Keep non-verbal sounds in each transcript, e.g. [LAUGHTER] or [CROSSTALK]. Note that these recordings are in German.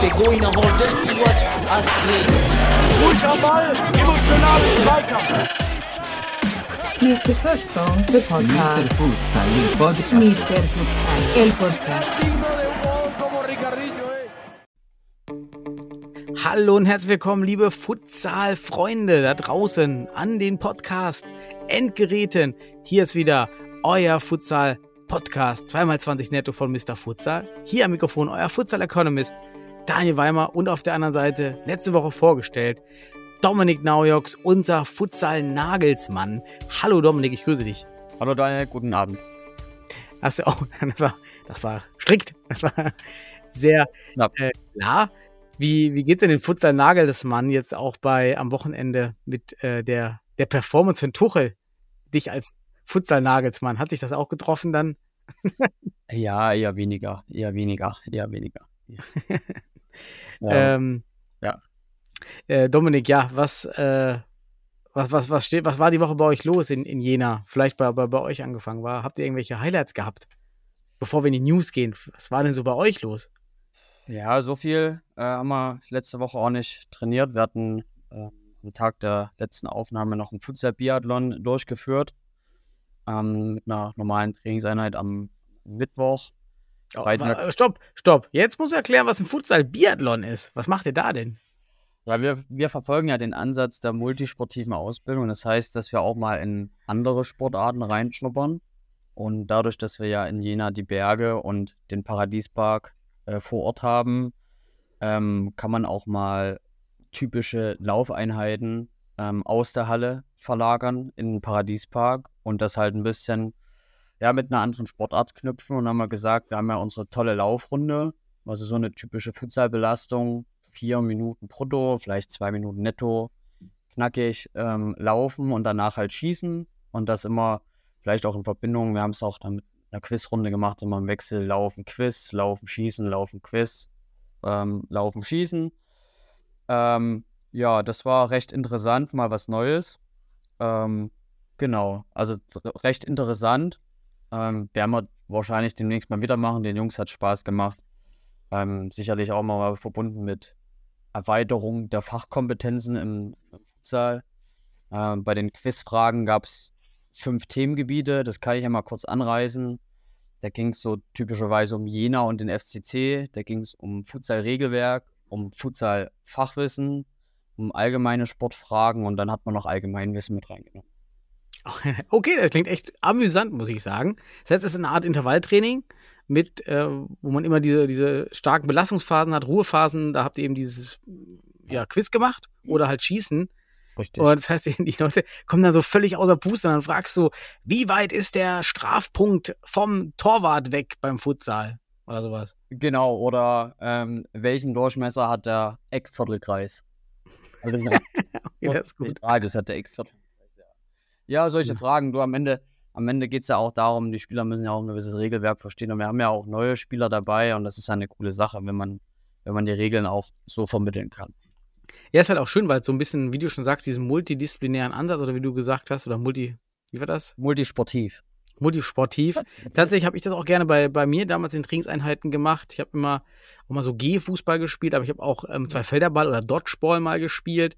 Pegou erholt das Spielwatch Astrid. Ruhig am Ball, emotional im Zweikampf. Mr. Futsal, the Mr. podcast. Futsal, il podcast. Mr. Futsal, el podcast. Hallo und herzlich willkommen, liebe Futsal-Freunde da draußen an den Podcast Endgeräten. Hier ist wieder euer Futsal-Podcast, 2x20 netto von Mr. Futsal. Hier am Mikrofon euer Futsal-Economist Daniel Weimer und auf der anderen Seite, letzte Woche vorgestellt, Dominik Naujoks, unser Futsal-Nagelsmann. Hallo Dominik, ich grüße dich. Hallo Daniel, guten Abend. Hast du auch, [LAUGHS] das war, das war strikt, das war sehr Knapp. äh, klar. Wie, wie geht's denn den Futsal Nagelsmann jetzt auch bei am Wochenende mit äh, der, der Performance von Tuchel? Dich als Futsal Nagelsmann, hat sich das auch getroffen dann? Ja, eher weniger, eher weniger, eher weniger. [LAUGHS] Ja. ähm, ja. Äh, Dominik, ja, was, äh, was, was, was steht, was war die Woche bei euch los in, in Jena? Vielleicht bei, bei, bei euch angefangen war. Habt ihr irgendwelche Highlights gehabt? Bevor wir in die News gehen, was war denn so bei euch los? ja, so viel äh, haben wir letzte Woche auch nicht trainiert. Wir hatten äh, am Tag der letzten Aufnahme noch einen Futsal-Biathlon durchgeführt. Ähm, mit einer normalen Trainingseinheit am Mittwoch. Oh, wa- stopp, stopp. Jetzt muss ich erklären, was ein Futsal-Biathlon ist. Was macht ihr da denn? Ja, wir, wir verfolgen ja den Ansatz der multisportiven Ausbildung. Das heißt, dass wir auch mal in andere Sportarten reinschnuppern. Und dadurch, dass wir ja in Jena die Berge und den Paradiespark äh, vor Ort haben, ähm, kann man auch mal typische Laufeinheiten ähm, aus der Halle verlagern in den Paradiespark und das halt ein bisschen ja, mit einer anderen Sportart knüpfen. Und dann haben wir gesagt, wir haben ja unsere tolle Laufrunde, also so eine typische Futsalbelastung, vier Minuten brutto, vielleicht zwei Minuten netto, knackig ähm, laufen und danach halt schießen. Und das immer vielleicht auch in Verbindung, wir haben es auch dann mit einer Quizrunde gemacht, immer im Wechsel laufen, Quiz, laufen, schießen, laufen, Quiz, ähm, laufen, schießen. Ähm, ja, das war recht interessant, mal was Neues. Ähm, genau, also recht interessant. Ähm, werden wir wahrscheinlich demnächst mal wieder machen. Den Jungs hat Spaß gemacht. Ähm, sicherlich auch mal verbunden mit Erweiterung der Fachkompetenzen im, im Futsal. Ähm, bei den Quizfragen gab es fünf Themengebiete, das kann ich ja mal kurz anreißen. Da ging es so typischerweise um Jena und den FCC, da ging es um Futsal-Regelwerk, um Futsal-Fachwissen, um allgemeine Sportfragen und dann hat man noch Allgemeinwissen mit reingenommen. [LAUGHS] Okay, das klingt echt amüsant, muss ich sagen. Das heißt, es ist eine Art Intervalltraining, mit, äh, wo man immer diese, diese starken Belastungsphasen hat, Ruhephasen, da habt ihr eben dieses ja, Quiz gemacht oder halt Schießen. Richtig. Und das heißt, die Leute kommen dann so völlig außer Puste und dann fragst du, wie weit ist der Strafpunkt vom Torwart weg beim Futsal? Oder sowas. Genau, oder ähm, welchen Durchmesser hat der Eckviertelkreis? Also [LAUGHS] Okay, das ist gut. Radius hat der Eckviertelkreis, ja. Ja, solche Ja. Fragen. Du am Ende, am Ende geht es ja auch darum, die Spieler müssen ja auch ein gewisses Regelwerk verstehen. Und wir haben ja auch neue Spieler dabei und das ist ja eine coole Sache, wenn man, wenn man die Regeln auch so vermitteln kann. Ja, ist halt auch schön, weil so ein bisschen, wie du schon sagst, diesen multidisziplinären Ansatz oder wie du gesagt hast, oder multi, wie war das? Multisportiv. Multisportiv. Tatsächlich habe ich das auch gerne bei, bei mir damals in Trainingseinheiten gemacht. Ich habe immer auch mal so G-Fußball gespielt, aber ich habe auch ähm, zwei Felderball oder Dodgeball mal gespielt.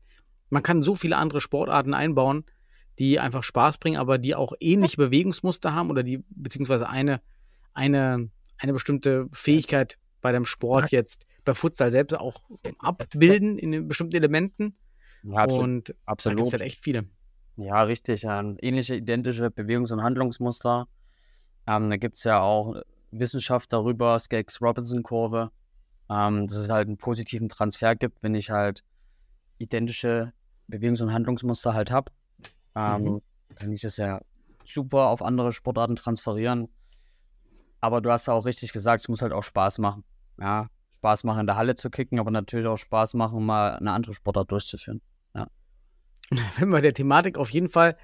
Man kann so viele andere Sportarten einbauen, die einfach Spaß bringen, aber die auch ähnliche Bewegungsmuster haben oder die beziehungsweise eine, eine, eine bestimmte Fähigkeit bei dem Sport jetzt bei Futsal selbst auch abbilden in den bestimmten Elementen. Ja, absolut. Und da gibt absolut. es halt echt viele. Ja, richtig. Ähm, ähnliche, identische Bewegungs- und Handlungsmuster. Ähm, da gibt es ja auch Wissenschaft darüber, Skaggs-Robinson-Kurve, ähm, dass es halt einen positiven Transfer gibt, wenn ich halt identische Bewegungs- und Handlungsmuster halt habe. Ähm, Mhm. Kann ich das ja super auf andere Sportarten transferieren. Aber du hast ja auch richtig gesagt, es muss halt auch Spaß machen. Ja, Spaß machen, in der Halle zu kicken, aber natürlich auch Spaß machen, mal eine andere Sportart durchzuführen. [LAUGHS] wenn wir der Thematik auf jeden Fall,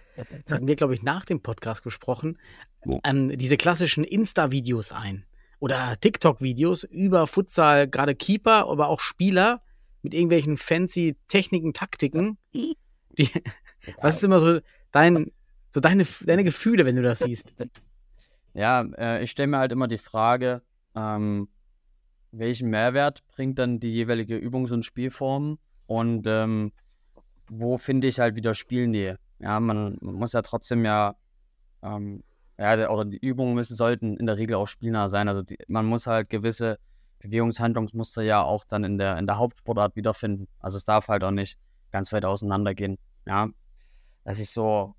das hatten wir, glaube ich, nach dem Podcast gesprochen, ähm, diese klassischen Insta-Videos ein. Oder TikTok-Videos über Futsal, gerade Keeper, aber auch Spieler mit irgendwelchen fancy Techniken, Taktiken. Die, [LAUGHS] was ist immer so dein, So deine, deine Gefühle, wenn du das siehst. Ja, äh, ich stelle mir halt immer die Frage, ähm, welchen Mehrwert bringt dann die jeweilige Übungs- und Spielform und ähm, wo finde ich halt wieder Spielnähe? Ja, man, man muss ja trotzdem ja, ähm, ja, oder die Übungen müssen, sollten in der Regel auch spielnah sein. Also die, man muss halt gewisse Bewegungshandlungsmuster ja auch dann in der, in der Hauptsportart wiederfinden. Also es darf halt auch nicht ganz weit auseinandergehen. Ja, das ist so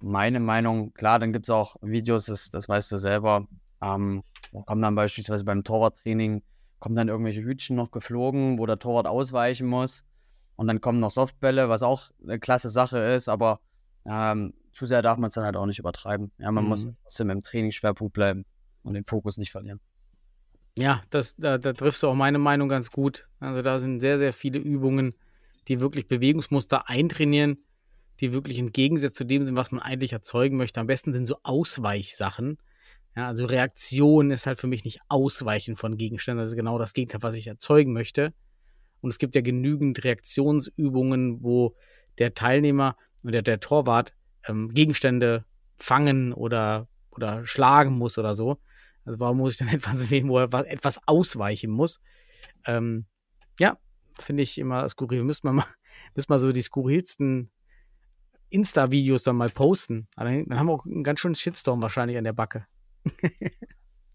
meine Meinung. Klar, dann gibt es auch Videos, das, das weißt du selber. Ähm, kommen dann beispielsweise beim Torwarttraining, kommen dann irgendwelche Hütchen noch geflogen, wo der Torwart ausweichen muss. Und dann kommen noch Softbälle, was auch eine klasse Sache ist, aber ähm, zu sehr darf man es dann halt auch nicht übertreiben. Ja, man mhm. muss trotzdem im Trainingsschwerpunkt bleiben und den Fokus nicht verlieren. Ja, das, da, da triffst du auch meine Meinung ganz gut. Also da sind sehr, sehr viele Übungen, die wirklich Bewegungsmuster eintrainieren, die wirklich im Gegensatz zu dem sind, was man eigentlich erzeugen möchte. Am besten sind so Ausweichsachen. Ja, also Reaktion ist halt für mich nicht Ausweichen von Gegenständen, also genau das Gegenteil, was ich erzeugen möchte. Und es gibt ja genügend Reaktionsübungen, wo der Teilnehmer und der, Torwart ähm, Gegenstände fangen oder, oder schlagen muss oder so. Also warum muss ich dann [LAUGHS] etwas wählen, wo er etwas ausweichen muss? Ähm, ja, finde ich immer skurril. Müsste man mal, [LAUGHS] müsste mal so die skurrilsten Insta-Videos dann mal posten. Dann, dann haben wir auch einen ganz schönen Shitstorm wahrscheinlich an der Backe. [LAUGHS]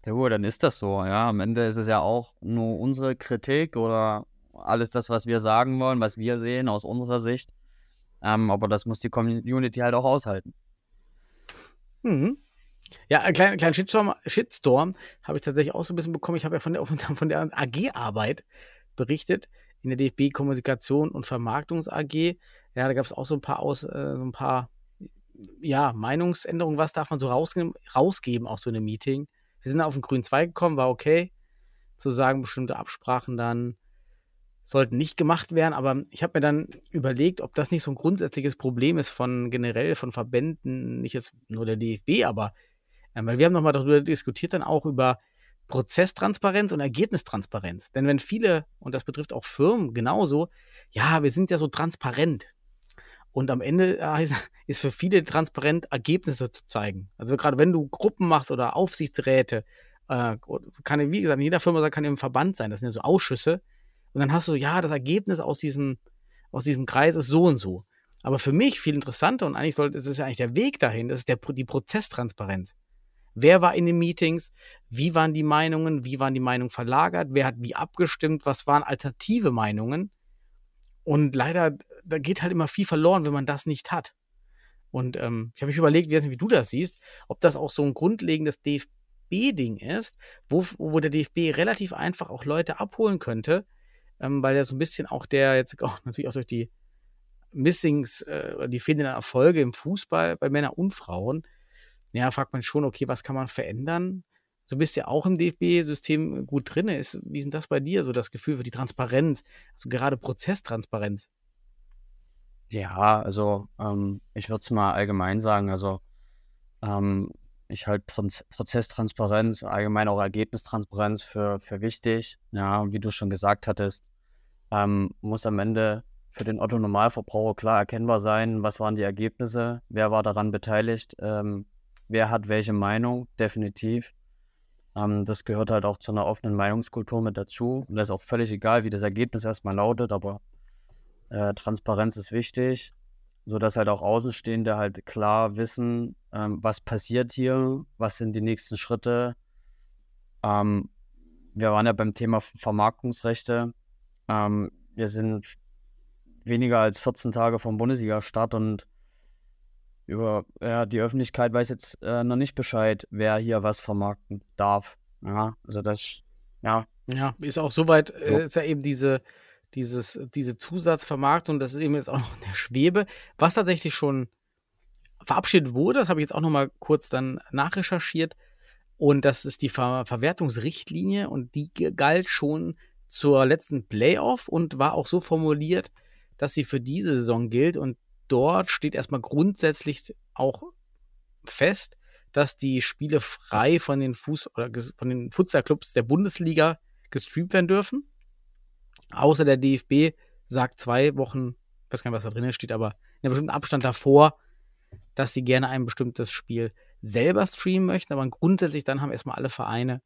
ja dann ist das so. Ja, am Ende ist es ja auch nur unsere Kritik oder alles das, was wir sagen wollen, was wir sehen aus unserer Sicht. Ähm, aber das muss die Community halt auch aushalten. Mhm. Ja, einen kleinen, kleinen Shitstorm, Shitstorm habe ich tatsächlich auch so ein bisschen bekommen. Ich habe ja von der, [LAUGHS] von der AG-Arbeit berichtet in der DFB Kommunikation und Vermarktungs AG. Ja, da gab es auch so ein paar aus, äh, so ein paar ja, Meinungsänderungen. Was darf man so rausgeben, rausgeben aus so einem Meeting? Wir sind auf den grünen Zweig gekommen, war okay. Zu sagen, bestimmte Absprachen dann sollten nicht gemacht werden. Aber ich habe mir dann überlegt, ob das nicht so ein grundsätzliches Problem ist von generell von Verbänden, nicht jetzt nur der DFB, aber äh, weil wir haben nochmal darüber diskutiert, dann auch über Prozesstransparenz und Ergebnistransparenz. Denn wenn viele, und das betrifft auch Firmen genauso, ja, wir sind ja so transparent. Und am Ende äh, [LAUGHS] ist für viele transparent, Ergebnisse zu zeigen. Also gerade wenn du Gruppen machst oder Aufsichtsräte, äh, kann, wie gesagt, in jeder Firma kann im Verband sein, das sind ja so Ausschüsse, und dann hast du, ja, das Ergebnis aus diesem, aus diesem Kreis ist so und so. Aber für mich viel interessanter und eigentlich sollte, es ist ja eigentlich der Weg dahin, das ist der, die Prozesstransparenz. Wer war in den Meetings? Wie waren die Meinungen? Wie waren die Meinungen verlagert? Wer hat wie abgestimmt? Was waren alternative Meinungen? Und leider, da geht halt immer viel verloren, wenn man das nicht hat. Und ähm, ich habe mich überlegt, wie, wie du das siehst, ob das auch so ein grundlegendes DFB-Ding ist, wo, wo der DFB relativ einfach auch Leute abholen könnte, ähm, weil ja so ein bisschen auch der jetzt [LAUGHS] auch natürlich auch durch die Missings, äh, die fehlenden Erfolge im Fußball bei Männern und Frauen, ja, fragt man schon, okay, was kann man verändern? So bist ja auch im DFB-System gut drin. Ist, wie ist das bei dir, so das Gefühl für die Transparenz, also gerade Prozesstransparenz? Ja, also ähm, ich würde es mal allgemein sagen, also ähm, ich halte Prozesstransparenz, allgemein auch Ergebnistransparenz für, für wichtig. Ja, wie du schon gesagt hattest, ähm, muss am Ende für den Otto Normalverbraucher klar erkennbar sein, was waren die Ergebnisse, wer war daran beteiligt, ähm, wer hat welche Meinung, definitiv. Ähm, das gehört halt auch zu einer offenen Meinungskultur mit dazu. Und das ist auch völlig egal, wie das Ergebnis erstmal lautet, aber äh, Transparenz ist wichtig sodass halt auch Außenstehende halt klar wissen, ähm, was passiert hier, was sind die nächsten Schritte. Ähm, wir waren ja beim Thema Vermarktungsrechte. Ähm, wir sind weniger als 14 Tage vom Bundesliga-Start und über ja, die Öffentlichkeit weiß jetzt äh, noch nicht Bescheid, wer hier was vermarkten darf. Ja, also das, ja. Ja, ist auch soweit, äh, ist ja eben diese, dieses, diese Zusatzvermarktung, das ist eben jetzt auch noch in der Schwebe, was tatsächlich schon verabschiedet wurde, das habe ich jetzt auch noch mal kurz dann nachrecherchiert und das ist die Ver Verwertungsrichtlinie und die galt schon zur letzten Playoff und war auch so formuliert, dass sie für diese Saison gilt und dort steht erstmal grundsätzlich auch fest, dass die Spiele frei von den Fuß oder von den Futsalclubs der Bundesliga gestreamt werden dürfen. Außer der DFB sagt zwei Wochen, ich weiß gar nicht, was da drin steht, aber in einem bestimmten Abstand davor dass sie gerne ein bestimmtes Spiel selber streamen möchten, aber grundsätzlich dann haben erstmal alle Vereine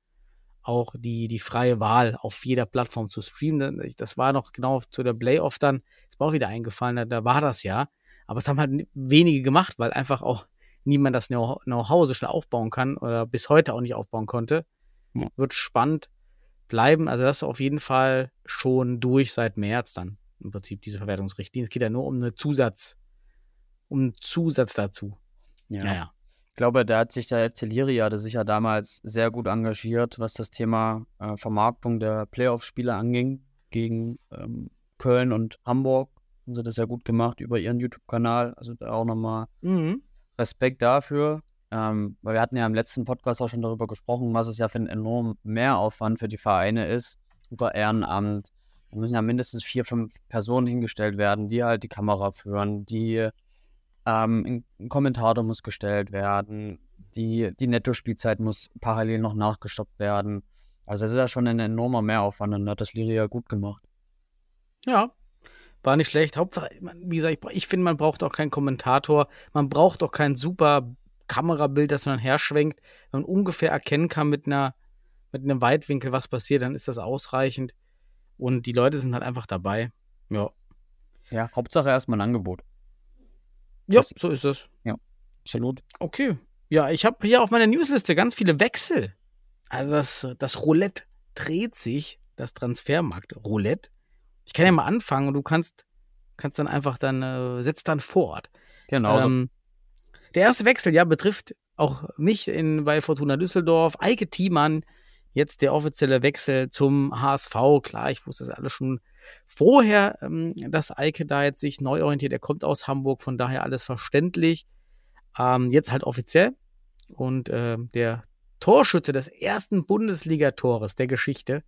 auch die, die freie Wahl auf jeder Plattform zu streamen. Das war noch genau zu der Playoff dann, ist mir auch wieder eingefallen, da, da war das ja. Aber es haben halt wenige gemacht, weil einfach auch niemand das Know-how so schnell aufbauen kann oder bis heute auch nicht aufbauen konnte. Ja. Wird spannend bleiben. Also das ist auf jeden Fall schon durch seit März dann im Prinzip diese Verwertungsrichtlinie. Es geht ja nur um eine Zusatz, um einen Zusatz dazu. Ja. Naja. Ich glaube, da hat sich der FC Liria hatte sich ja damals sehr gut engagiert, was das Thema äh, Vermarktung der Playoff-Spiele anging, gegen ähm, Köln und Hamburg. Haben sie das ja gut gemacht über ihren YouTube-Kanal. Also da auch nochmal Mhm. Respekt dafür. Ähm, weil wir hatten ja im letzten Podcast auch schon darüber gesprochen, was es ja für ein enorm Mehraufwand für die Vereine ist, über Ehrenamt. Da müssen ja mindestens vier, fünf Personen hingestellt werden, die halt die Kamera führen, die ähm, ein Kommentator muss gestellt werden, die, die Netto-Spielzeit muss parallel noch nachgestoppt werden. Also das ist ja schon ein enormer Mehraufwand und hat das Liria gut gemacht. Ja, war nicht schlecht. Hauptsache, wie gesagt, ich, ich finde, man braucht auch keinen Kommentator. Man braucht auch kein super Kamerabild, das man herschwenkt. Wenn man ungefähr erkennen kann mit einer, mit einem Weitwinkel, was passiert, dann ist das ausreichend. Und die Leute sind halt einfach dabei. Ja. Ja, Hauptsache erstmal ein Angebot. Ja, Das- so ist es. Absolut. Okay. Ja, ich habe hier auf meiner Newsliste ganz viele Wechsel. Also das, das Roulette dreht sich, das Transfermarkt Roulette. Ich kann ja mal anfangen und du kannst, kannst dann einfach dann, äh, setzt dann fort. Genau. Ähm, der erste Wechsel, ja, betrifft auch mich in, bei Fortuna Düsseldorf. Eike Thiemann, jetzt der offizielle Wechsel zum HSV. Klar, ich wusste das alles schon vorher, ähm, dass Eike da jetzt sich neu orientiert. Er kommt aus Hamburg, von daher alles verständlich. Ähm, jetzt halt offiziell. Und äh, der Torschütze des ersten Bundesligatores der Geschichte,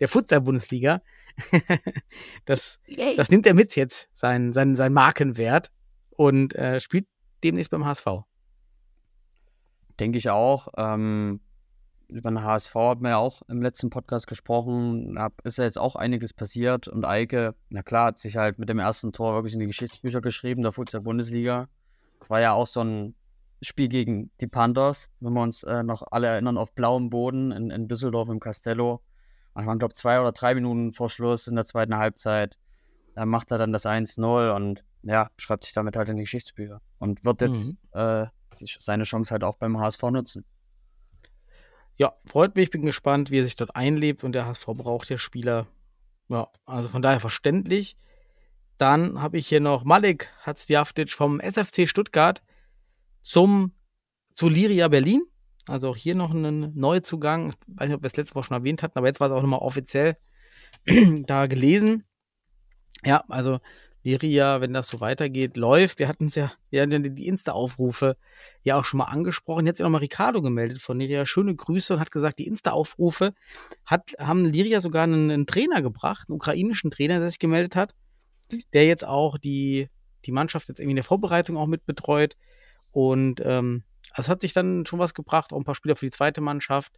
der Futsal-Bundesliga, [LAUGHS] das, das nimmt er mit jetzt, sein, sein, sein Markenwert und äh, spielt demnächst beim HSV. Denke ich auch. Ähm, über den HSV hat man ja auch im letzten Podcast gesprochen. Da ist ja jetzt auch einiges passiert. Und Eike, na klar, hat sich halt mit dem ersten Tor wirklich in die Geschichtsbücher geschrieben, der Futsal-Bundesliga. War ja auch so ein Spiel gegen die Panthers, wenn wir uns äh, noch alle erinnern, auf blauem Boden in, in Düsseldorf im Castello. Waren, glaube ich, zwei oder drei Minuten vor Schluss in der zweiten Halbzeit. Da macht er dann das 1-0 und ja, schreibt sich damit halt in die Geschichtsbücher. Und wird jetzt äh, die- seine Chance halt auch beim HSV nutzen. Ja, freut mich, bin gespannt, wie er sich dort einlebt und der HSV braucht ja Spieler. Ja, also von daher verständlich. Dann habe ich hier noch Malik Hatzjaftic vom SFC Stuttgart zum zu Liria Berlin. Also auch hier noch ein Neuzugang. Ich weiß nicht, ob wir es letzte Woche schon erwähnt hatten, aber jetzt war es auch nochmal offiziell [CLEARS THROAT] da gelesen. Ja, also Liria, wenn das so weitergeht, läuft. Wir hatten es ja, wir hatten ja die Insta-Aufrufe ja auch schon mal angesprochen. Jetzt hat sich nochmal Ricardo gemeldet von Liria. Schöne Grüße und hat gesagt, die Insta-Aufrufe haben Liria sogar einen, einen Trainer gebracht, einen ukrainischen Trainer, der sich gemeldet hat, der jetzt auch die, die Mannschaft jetzt irgendwie in der Vorbereitung auch mit betreut. Und ähm, also es hat sich dann schon was gebracht, auch ein paar Spieler für die zweite Mannschaft.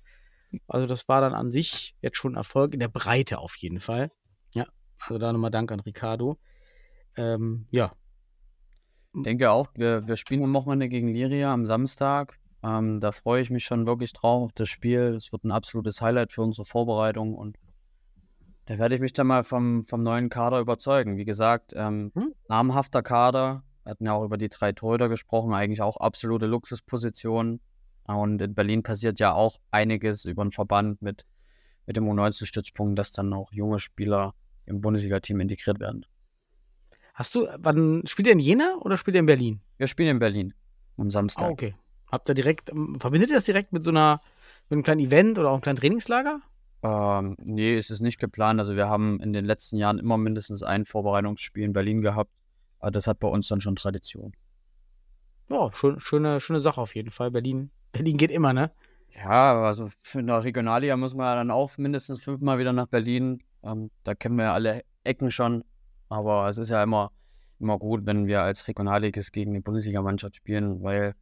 Also das war dann an sich jetzt schon Erfolg in der Breite auf jeden Fall. Ja, also da nochmal Dank an Ricardo. Ähm, ja, Ich denke auch, wir, wir spielen am Wochenende gegen Liria am Samstag. Ähm, da freue ich mich schon wirklich drauf auf das Spiel. Das wird ein absolutes Highlight für unsere Vorbereitung und da werde ich mich dann mal vom, vom neuen Kader überzeugen. Wie gesagt, ähm, Hm. namhafter Kader. Wir hatten ja auch über die drei Torhüter gesprochen, eigentlich auch absolute Luxuspositionen. Und in Berlin passiert ja auch einiges über den Verband mit, mit dem U19-Stützpunkt, dass dann auch junge Spieler im Bundesliga-Team integriert werden. Hast du, wann spielt ihr in Jena oder spielt ihr in Berlin? Wir spielen in Berlin am Samstag. Ah, okay. Habt ihr direkt, ähm, verbindet ihr das direkt mit so einer, mit einem kleinen Event oder auch einem kleinen Trainingslager? Ähm, nee, es ist nicht geplant. Also wir haben in den letzten Jahren immer mindestens ein Vorbereitungsspiel in Berlin gehabt. Aber das hat bei uns dann schon Tradition. Ja, schön, schöne, schöne Sache auf jeden Fall. Berlin, Berlin geht immer, ne? Ja, also für eine Regionalliga muss man ja dann auch mindestens fünfmal wieder nach Berlin. Ähm, da kennen wir ja alle Ecken schon. Aber es ist ja immer, immer gut, wenn wir als Regionalligist gegen die Bundesligamannschaft spielen, weil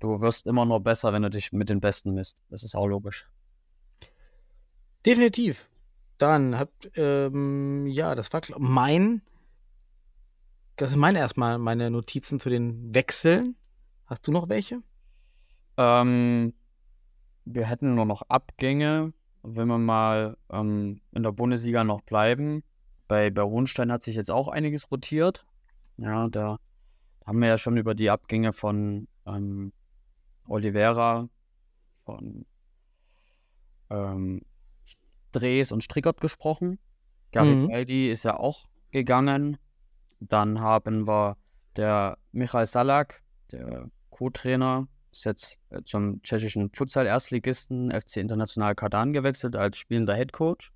du wirst immer nur besser, wenn du dich mit den Besten misst. Das ist auch logisch. Definitiv. Dann habt, ähm, ja, das war mein, das sind meine erstmal meine Notizen zu den Wechseln. Hast du noch welche? Ähm, wir hätten nur noch Abgänge, wenn wir mal ähm, in der Bundesliga noch bleiben. Bei, bei Hohenstein hat sich jetzt auch einiges rotiert. Ja, da haben wir ja schon über die Abgänge von ähm, Oliveira, von ähm, Drees und Strickert gesprochen. Garibaldi ist ja auch gegangen. Dann haben wir der Michael Salak, der Co-Trainer, ist jetzt äh, zum tschechischen Futsal-Erstligisten FC International Kadan gewechselt als spielender Headcoach.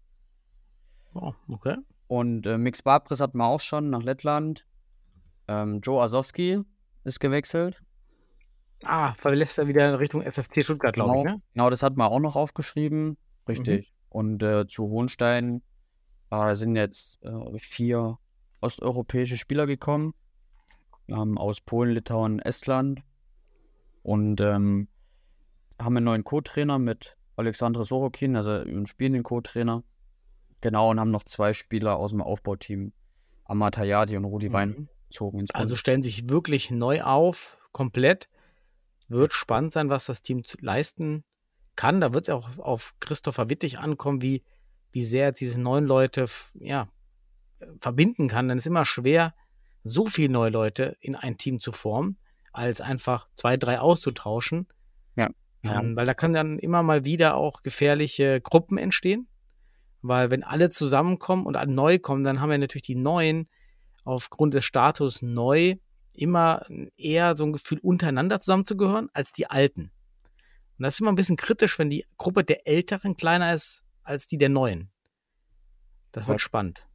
Oh, okay. Und äh, Mix Babris hatten wir auch schon nach Lettland. Ähm, Joe Asowski ist gewechselt. Ah, verlässt er wieder in Richtung SFC Stuttgart, glaube genau, ich, ne? genau, das hat man auch noch aufgeschrieben. Richtig. Und äh, zu Hohenstein äh, sind jetzt äh, vier osteuropäische Spieler gekommen. Ähm, aus Polen, Litauen, Estland. Und ähm, haben einen neuen Co-Trainer mit Alexandre Sorokin, also einen spielenden Co-Trainer. Genau, und haben noch zwei Spieler aus dem Aufbauteam, Amatayadi und Rudi Mhm. Wein, gezogen ins Also stellen sich wirklich neu auf, komplett. Wird spannend sein, was das Team leisten kann. Da wird es auch auf Christopher Wittig ankommen, wie, wie sehr er diese neuen Leute ja, verbinden kann. Denn es ist immer schwer, so viele neue Leute in ein Team zu formen, als einfach zwei, drei auszutauschen. Ja. Ja. Ähm, weil da kann dann immer mal wieder auch gefährliche Gruppen entstehen. Weil wenn alle zusammenkommen und neu kommen, dann haben wir natürlich die Neuen aufgrund des Status neu immer eher so ein Gefühl, untereinander zusammenzugehören, als die Alten. Und das ist immer ein bisschen kritisch, wenn die Gruppe der Älteren kleiner ist als die der Neuen. Das wird Ja. spannend.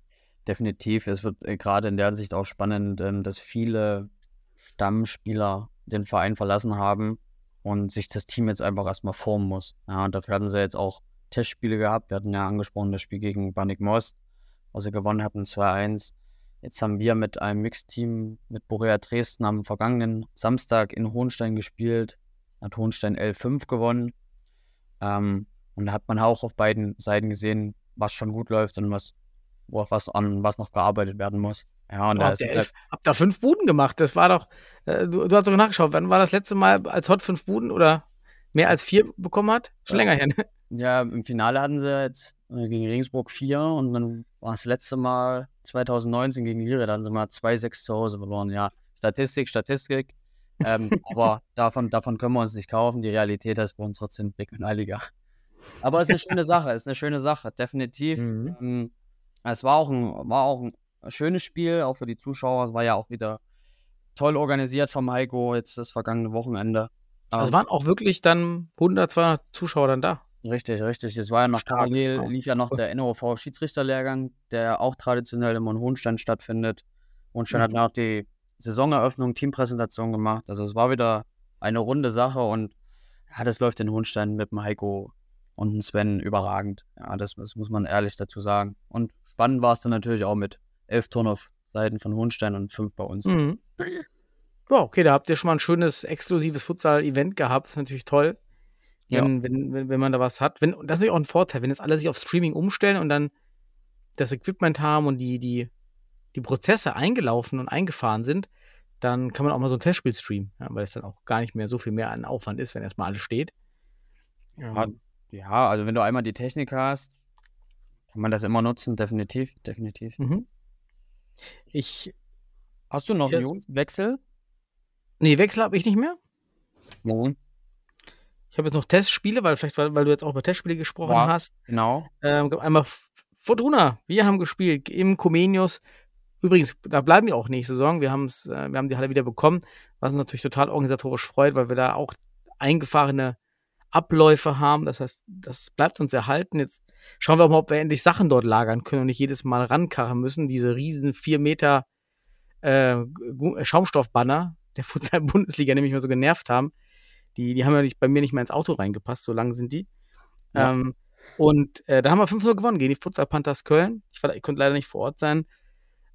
Definitiv. Es wird äh, gerade in der Hinsicht auch spannend, ähm, dass viele Stammspieler den Verein verlassen haben und sich das Team jetzt einfach erstmal formen muss. Ja, und dafür hatten sie jetzt auch Testspiele gehabt. Wir hatten ja angesprochen das Spiel gegen Banik Most, was sie gewonnen hatten, 2-1. Jetzt haben wir mit einem Mixteam mit Borea Dresden am vergangenen Samstag in Hohenstein gespielt. Hat Hohenstein L5 gewonnen. Ähm, und da hat man auch auf beiden Seiten gesehen, was schon gut läuft und was, wo was an was noch gearbeitet werden muss. Ja, und Oh, da ist elf, halt, habt da fünf Buden gemacht. Das war doch, äh, du, du hast doch nachgeschaut, wann war das letzte Mal, als Hot fünf Buden oder mehr als vier bekommen hat? Schon Ja. länger her, ne? Ja, im Finale hatten sie jetzt äh, gegen Regensburg 4 und dann war das letzte Mal 2019 gegen Lire, da hatten sie mal 2-6 zu Hause verloren. Ja, Statistik, Statistik. ähm, [LAUGHS] aber davon, davon können wir uns nicht kaufen. Die Realität ist bei uns trotzdem Regionalliga. Aber es ist eine schöne Sache, es ist eine schöne Sache, definitiv. Mhm. Ähm, es war auch, ein, war auch ein schönes Spiel, auch für die Zuschauer. Es war ja auch wieder toll organisiert vom Heiko, jetzt das vergangene Wochenende. Also Ähm, waren auch wirklich dann 100, 200 Zuschauer dann da. Richtig, richtig. Es war ja noch Stark, parallel, ja. lief ja noch der NOV Schiedsrichterlehrgang, der auch traditionell in Hohenstein stattfindet. Hohenstein hat Mhm. dann auch die Saisoneröffnung, Teampräsentation gemacht. Also es war wieder eine runde Sache und ja, das läuft in Hohenstein mit dem Heiko und dem Sven überragend. Ja, das, das muss man ehrlich dazu sagen. Und spannend war es dann natürlich auch mit elf Toren auf Seiten von Hohenstein und fünf bei uns. Mhm. Ja, okay, da habt ihr schon mal ein schönes, exklusives Futsal-Event gehabt. Das ist natürlich toll, Ja. wenn, wenn, wenn, wenn man da was hat. Wenn, und das ist natürlich auch ein Vorteil, wenn jetzt alle sich auf Streaming umstellen und dann das Equipment haben und die, die, die Prozesse eingelaufen und eingefahren sind, dann kann man auch mal so ein Testspiel streamen, ja, weil es dann auch gar nicht mehr so viel mehr an Aufwand ist, wenn erstmal alles steht. Ja, ja, also wenn du einmal die Technik hast, kann man das immer nutzen, definitiv, definitiv. Mhm. Ich, Hast du noch Ja. einen Wechsel? nee, Wechsel habe ich nicht mehr. Morgen. Ich habe jetzt noch Testspiele, weil vielleicht, weil, weil du jetzt auch über Testspiele gesprochen Ja. hast. Genau. Ähm, gab einmal Fortuna. Wir haben gespielt im Comenius. Übrigens, da bleiben wir auch nächste Saison. Wir, haben's, äh, wir haben die Halle wieder bekommen, was uns natürlich total organisatorisch freut, weil wir da auch eingefahrene Abläufe haben. Das heißt, das bleibt uns erhalten. Jetzt schauen wir auch mal, ob wir endlich Sachen dort lagern können und nicht jedes Mal rankarren müssen. Diese riesen vier Meter äh, Schaumstoffbanner der Futsal-Bundesliga [LAUGHS] nämlich mal so genervt haben. Die, die haben ja nicht, bei mir nicht mehr ins Auto reingepasst, so lang sind die. Ja. Ähm, und äh, da haben wir 5-0 gewonnen gegen die Futsal Panthers Köln. Ich, war, ich konnte leider nicht vor Ort sein,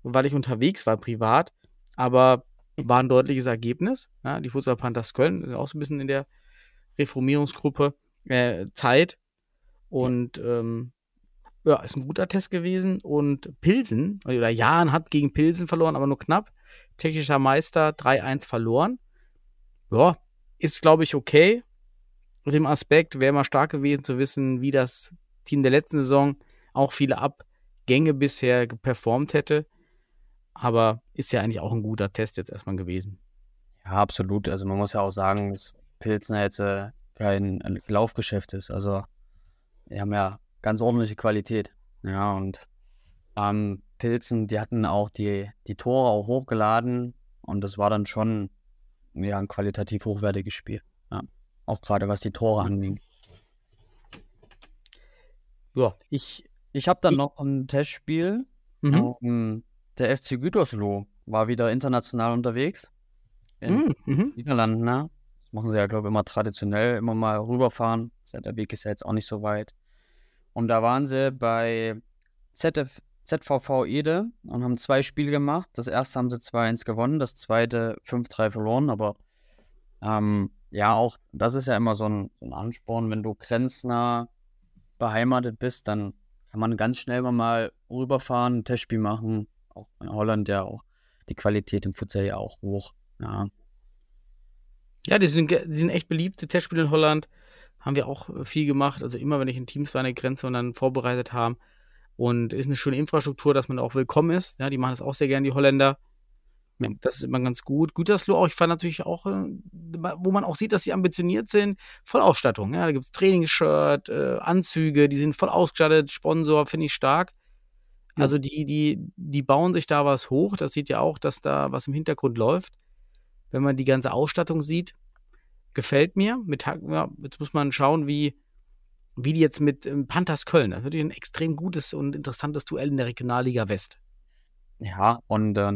weil ich unterwegs war, privat. Aber war ein deutliches Ergebnis. Ja, die Futsal Panthers Köln sind auch so ein bisschen in der Reformierungsgruppe äh, Zeit. Und ähm, ja, ist ein guter Test gewesen. Und Pilsen, oder Jahn hat gegen Pilsen verloren, aber nur knapp. Tschechischer Meister 3-1 verloren. ja, ist, glaube ich, okay. Mit dem Aspekt wäre mal stark gewesen zu wissen, wie das Team der letzten Saison auch viele Abgänge bisher performt hätte. Aber ist ja eigentlich auch ein guter Test jetzt erstmal gewesen. Ja, absolut. Also man muss ja auch sagen, dass Pilsner jetzt äh, kein Laufgeschäft ist. Also wir haben ja ganz ordentliche Qualität. Ja, und ähm, Pilzen, die hatten auch die, die Tore auch hochgeladen und das war dann schon ja, ein qualitativ hochwertiges Spiel. Ja. Auch gerade was die Tore anging. Ja, ich. Ich habe dann ich, noch ein Testspiel. Mhm. Ähm, der FC Gütersloh war wieder international unterwegs. In Mhm, mhm. Niederlanden, ne? Das machen sie ja, glaube ich, immer traditionell, immer mal rüberfahren. Der Weg ist ja jetzt auch nicht so weit. Und da waren sie bei ZF, ZVV Ede und haben zwei Spiele gemacht. Das erste haben sie 2-1 gewonnen, das zweite 5-3 verloren. Aber ähm, ja, auch das ist ja immer so ein, so ein Ansporn, wenn du grenznah beheimatet bist, dann kann man ganz schnell mal rüberfahren, ein Testspiel machen. Auch in Holland ja auch die Qualität im Futsal ja auch hoch. Ja, Ja, die sind, die sind echt beliebte Testspiele in Holland. Haben wir auch äh, viel gemacht. Also immer, wenn ich in Teams war, eine Grenze und dann vorbereitet haben. Und ist eine schöne Infrastruktur, dass man auch willkommen ist. Ja, die machen das auch sehr gerne, die Holländer. Ja. Das ist immer ganz gut. Gütersloh auch, ich fand natürlich auch, äh, wo man auch sieht, dass sie ambitioniert sind, Vollausstattung. Ja, da gibt es Trainingsshirt, äh, Anzüge, die sind voll ausgestattet, Sponsor, finde ich stark. Ja. Also die, die, die bauen sich da was hoch. Das sieht ja auch, dass da was im Hintergrund läuft. Wenn man die ganze Ausstattung sieht, gefällt mir. Mit, ja, jetzt muss man schauen, wie, wie die jetzt mit ähm, Panthers Köln. Das wird ein extrem gutes und interessantes Duell in der Regionalliga West. Ja, und äh,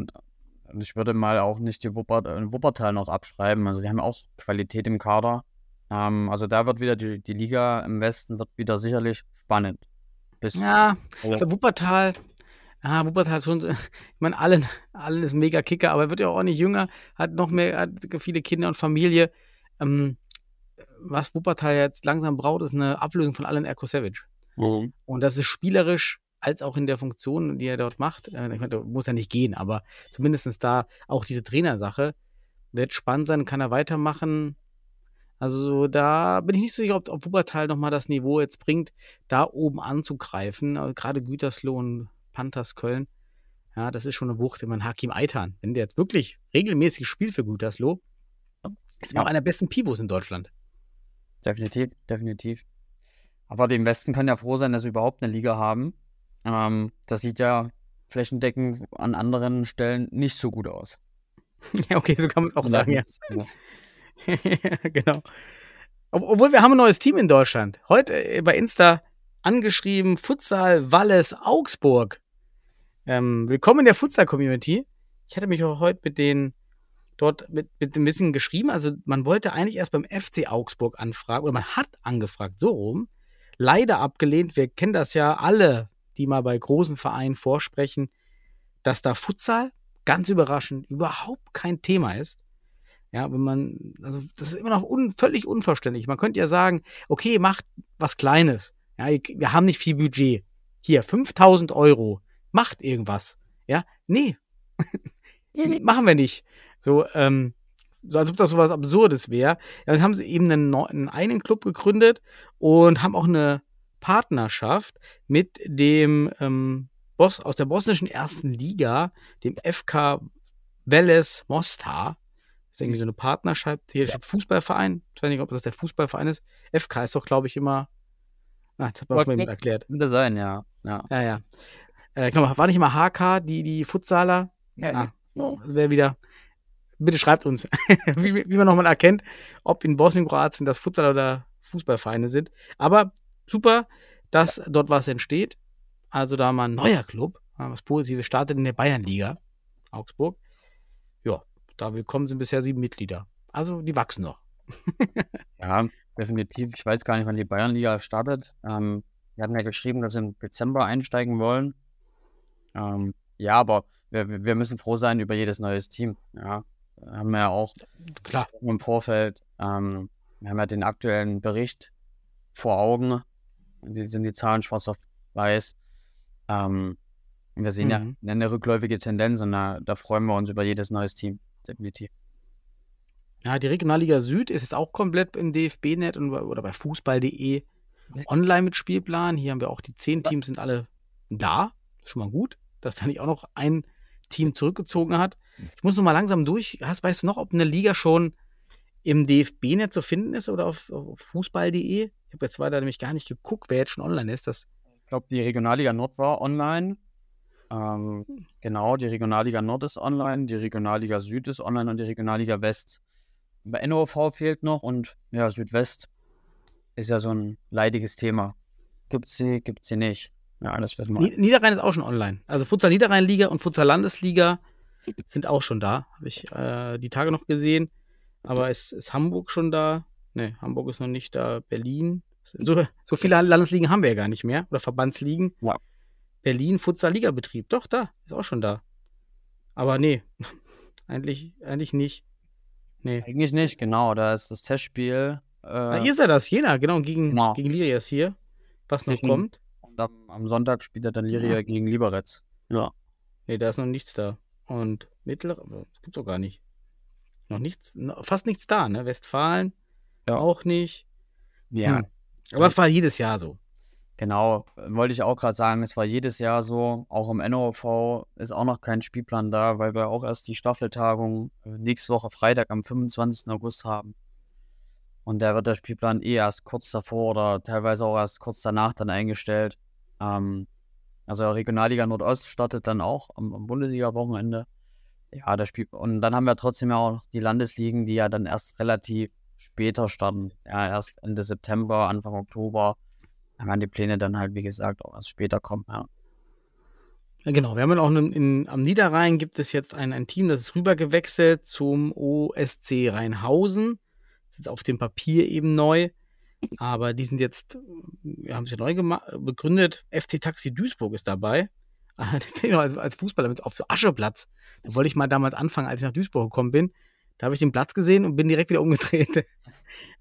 ich würde mal auch nicht die Wupper, äh, Wuppertal noch abschreiben. Also die haben auch Qualität im Kader. Ähm, also da wird wieder die, die Liga im Westen wird wieder sicherlich spannend. Bis, Ja, also, glaube, Wuppertal, ja, Wuppertal ist schon, [LAUGHS] ich meine, allen, allen ist ein mega Kicker, aber er wird ja auch nicht jünger, hat noch mehr, hat viele Kinder und Familie. Ähm, was Wuppertal jetzt langsam braucht, ist eine Ablösung von Allen Erkosevic. Mhm. Und das ist spielerisch als auch in der Funktion, die er dort macht. Äh, Ich meine, da muss er nicht gehen, aber zumindest da auch diese Trainersache wird spannend sein, kann er weitermachen. Also so, da bin ich nicht so sicher, ob, ob Wuppertal nochmal das Niveau jetzt bringt, da oben anzugreifen. Also gerade Gütersloh und Panthers Köln. Ja, das ist schon eine Wucht. Ich meine, Hakim Eitan, wenn der jetzt wirklich regelmäßig spielt für Gütersloh, ist er Ja. auch einer der besten Pivots in Deutschland. Definitiv, definitiv. Aber die im Westen können ja froh sein, dass sie überhaupt eine Liga haben. Ähm, das sieht ja flächendeckend an anderen Stellen nicht so gut aus. [LAUGHS] ja, okay, so kann man es auch sagen, ja. Ja. [LAUGHS] genau. Ob- Obwohl wir haben ein neues Team in Deutschland. Heute äh, bei Insta angeschrieben Futsal Walles Augsburg. Ähm, willkommen in der Futsal-Community. Ich hatte mich auch heute mit denen dort mit, mit ein bisschen geschrieben. Also man wollte eigentlich erst beim FC Augsburg anfragen oder man hat angefragt, so rum. Leider abgelehnt. Wir kennen das ja alle, die mal bei großen Vereinen vorsprechen, dass da Futsal ganz überraschend überhaupt kein Thema ist. Ja, wenn man, also das ist immer noch un, völlig unverständlich. Man könnte ja sagen, okay, macht was Kleines. Ja, wir haben nicht viel Budget. Hier, 5000 Euro. Macht irgendwas. Ja, nee. [LAUGHS] Machen wir nicht. So, ähm, so als ob das so was Absurdes wäre. Ja, dann haben sie eben einen, einen eigenen Club gegründet und haben auch eine Partnerschaft mit dem ähm, Boss aus der bosnischen ersten Liga, dem FK Veles Mostar. Das ist irgendwie so eine Partnerschaft. Hier steht Fußballverein. Ich weiß nicht, ob das der Fußballverein ist. FK ist doch, glaube ich, immer. Ah, das hat mir auch schon mal erklärt. Könnte sein, ja. ja. Ja, ja. Äh, genau, war nicht immer HK, die, die Futsaler? Ah, das wäre wieder. Bitte schreibt uns, [LAUGHS] wie, wie man nochmal erkennt, ob in Bosnien-Kroatien das Futsal oder Fußballvereine sind. Aber super, dass dort was entsteht. Also da mal ein neuer Club, was Positives, startet in der Bayernliga, Augsburg. Ja, da willkommen sind bisher sieben Mitglieder. Also die wachsen noch. [LAUGHS] Ja, definitiv. Ich weiß gar nicht, wann die Bayernliga startet. Ähm, wir hatten ja geschrieben, dass sie im Dezember einsteigen wollen. Ähm, ja, aber wir, wir müssen froh sein über jedes neues Team. Ja, haben wir ja auch Klar. im Vorfeld. Ähm, wir haben ja den aktuellen Bericht vor Augen. Die sind die Zahlen schwarz auf weiß. Ähm, wir sehen Mhm. ja eine rückläufige Tendenz und da, da freuen wir uns über jedes neues Team. Definitiv. Ja, die Regionalliga Süd ist jetzt auch komplett im DFB-Net oder bei fußball.de online mit Spielplan. Hier haben wir auch die zehn Teams sind alle da. Schon mal gut, dass da nicht auch noch ein Team zurückgezogen hat. Ich muss noch mal langsam durch. Hast, weißt du noch, ob eine Liga schon im DFB-Net zu finden ist oder auf, auf fußball.de? Ich habe jetzt weiter nämlich gar nicht geguckt, wer jetzt schon online ist. Das Ich glaube, die Regionalliga Nord war online. Ähm, genau, die Regionalliga Nord ist online, die Regionalliga Süd ist online und die Regionalliga West. Bei NOV fehlt noch und ja, Südwest ist ja so ein leidiges Thema. Gibt's sie, gibt's sie nicht. Ja, das wird mal. Ni- Niederrhein ist auch schon online. Also Futsal Niederrhein-Liga und Futsal Landesliga sind auch schon da. Habe ich äh, die Tage noch gesehen. Aber ist, ist Hamburg schon da? Ne, Hamburg ist noch nicht da. Berlin. So, so viele Landesligen haben wir ja gar nicht mehr. Oder Verbandsligen. Ja. Berlin Futsal Liga-Betrieb. Doch, da. Ist auch schon da. Aber nee. [LAUGHS] eigentlich, eigentlich nicht. Nee. Eigentlich nicht, genau. Da ist das Testspiel. Äh, Na, hier ist ja das. Jena, genau. Gegen, Genau. gegen Lirias hier. Was noch Gegen- kommt. Und am, am Sonntag spielt er dann Liria Ja. gegen Liberec. Ja. Nee, da ist noch nichts da. Und mittlere, das gibt's auch gar nicht. Noch nichts, fast nichts da, ne? Westfalen Ja. auch nicht. Ja. Hm. Aber es war jedes Jahr so. Genau, wollte ich auch gerade sagen, es war jedes Jahr so, auch im NOV ist auch noch kein Spielplan da, weil wir auch erst die Staffeltagung äh, nächste Woche Freitag am 25. August haben. Und da wird der Spielplan eh erst kurz davor oder teilweise auch erst kurz danach dann eingestellt. Ähm, also Regionalliga Nordost startet dann auch am, am Bundesliga-Wochenende. Ja, das Spiel und dann haben wir trotzdem ja auch noch die Landesligen, die ja dann erst relativ später starten. Ja, erst Ende September, Anfang Oktober. Dann werden die Pläne dann halt, wie gesagt, auch erst später kommen. Ja. Ja, genau. Wir haben auch in, in, am Niederrhein gibt es jetzt ein, ein Team, das ist rübergewechselt zum OSC Rheinhausen. Ist auf dem Papier eben neu. Aber die sind jetzt, wir haben es ja neu begründet. FC Taxi Duisburg ist dabei. [LAUGHS] Ah, als, als Fußballer mit auf so Ascheplatz. Da wollte ich mal damals anfangen, als ich nach Duisburg gekommen bin. Da habe ich den Platz gesehen und bin direkt wieder umgedreht.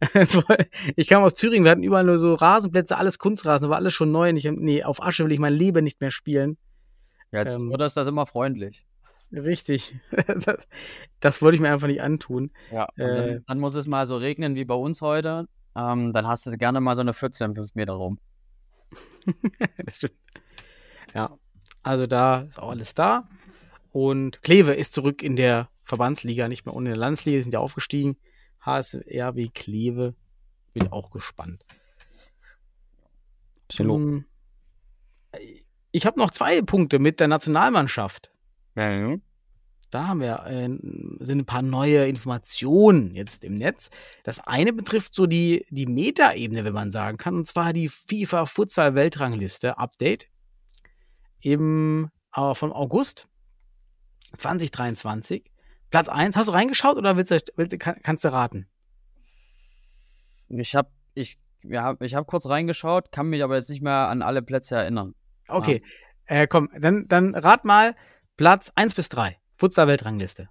[LAUGHS] Ich kam aus Thüringen, wir hatten überall nur so Rasenplätze, alles Kunstrasen, war alles schon neu. Und ich, nee, auf Asche will ich mein Leben nicht mehr spielen. Jetzt Ähm, das das immer freundlich. Richtig. [LAUGHS] Das, das wollte ich mir einfach nicht antun. Ja. Äh, dann, muss es mal so regnen wie bei uns heute. Ähm, dann hast du gerne mal so eine 14, 5 Meter rum. [LAUGHS] das stimmt. Ja, also da ist auch alles da. Und Kleve ist zurück in der Verbandsliga, nicht mehr ohne der Landesliga, sind ja aufgestiegen. HSRW Kleve, bin auch gespannt. Ähm, Ich habe noch zwei Punkte mit der Nationalmannschaft. Ja. Da haben wir äh, sind ein paar neue Informationen jetzt im Netz. Das eine betrifft so die, die Metaebene, wenn man sagen kann, und zwar die FIFA Futsal Weltrangliste Update. Eben äh, vom August 2023. Platz 1. Hast du reingeschaut oder willst du, willst kann, kannst du raten? Ich habe ich, ja, ich hab kurz reingeschaut, kann mich aber jetzt nicht mehr an alle Plätze erinnern. Okay. Äh, komm, dann, dann rat mal Platz 1 bis 3. Futsal Weltrangliste.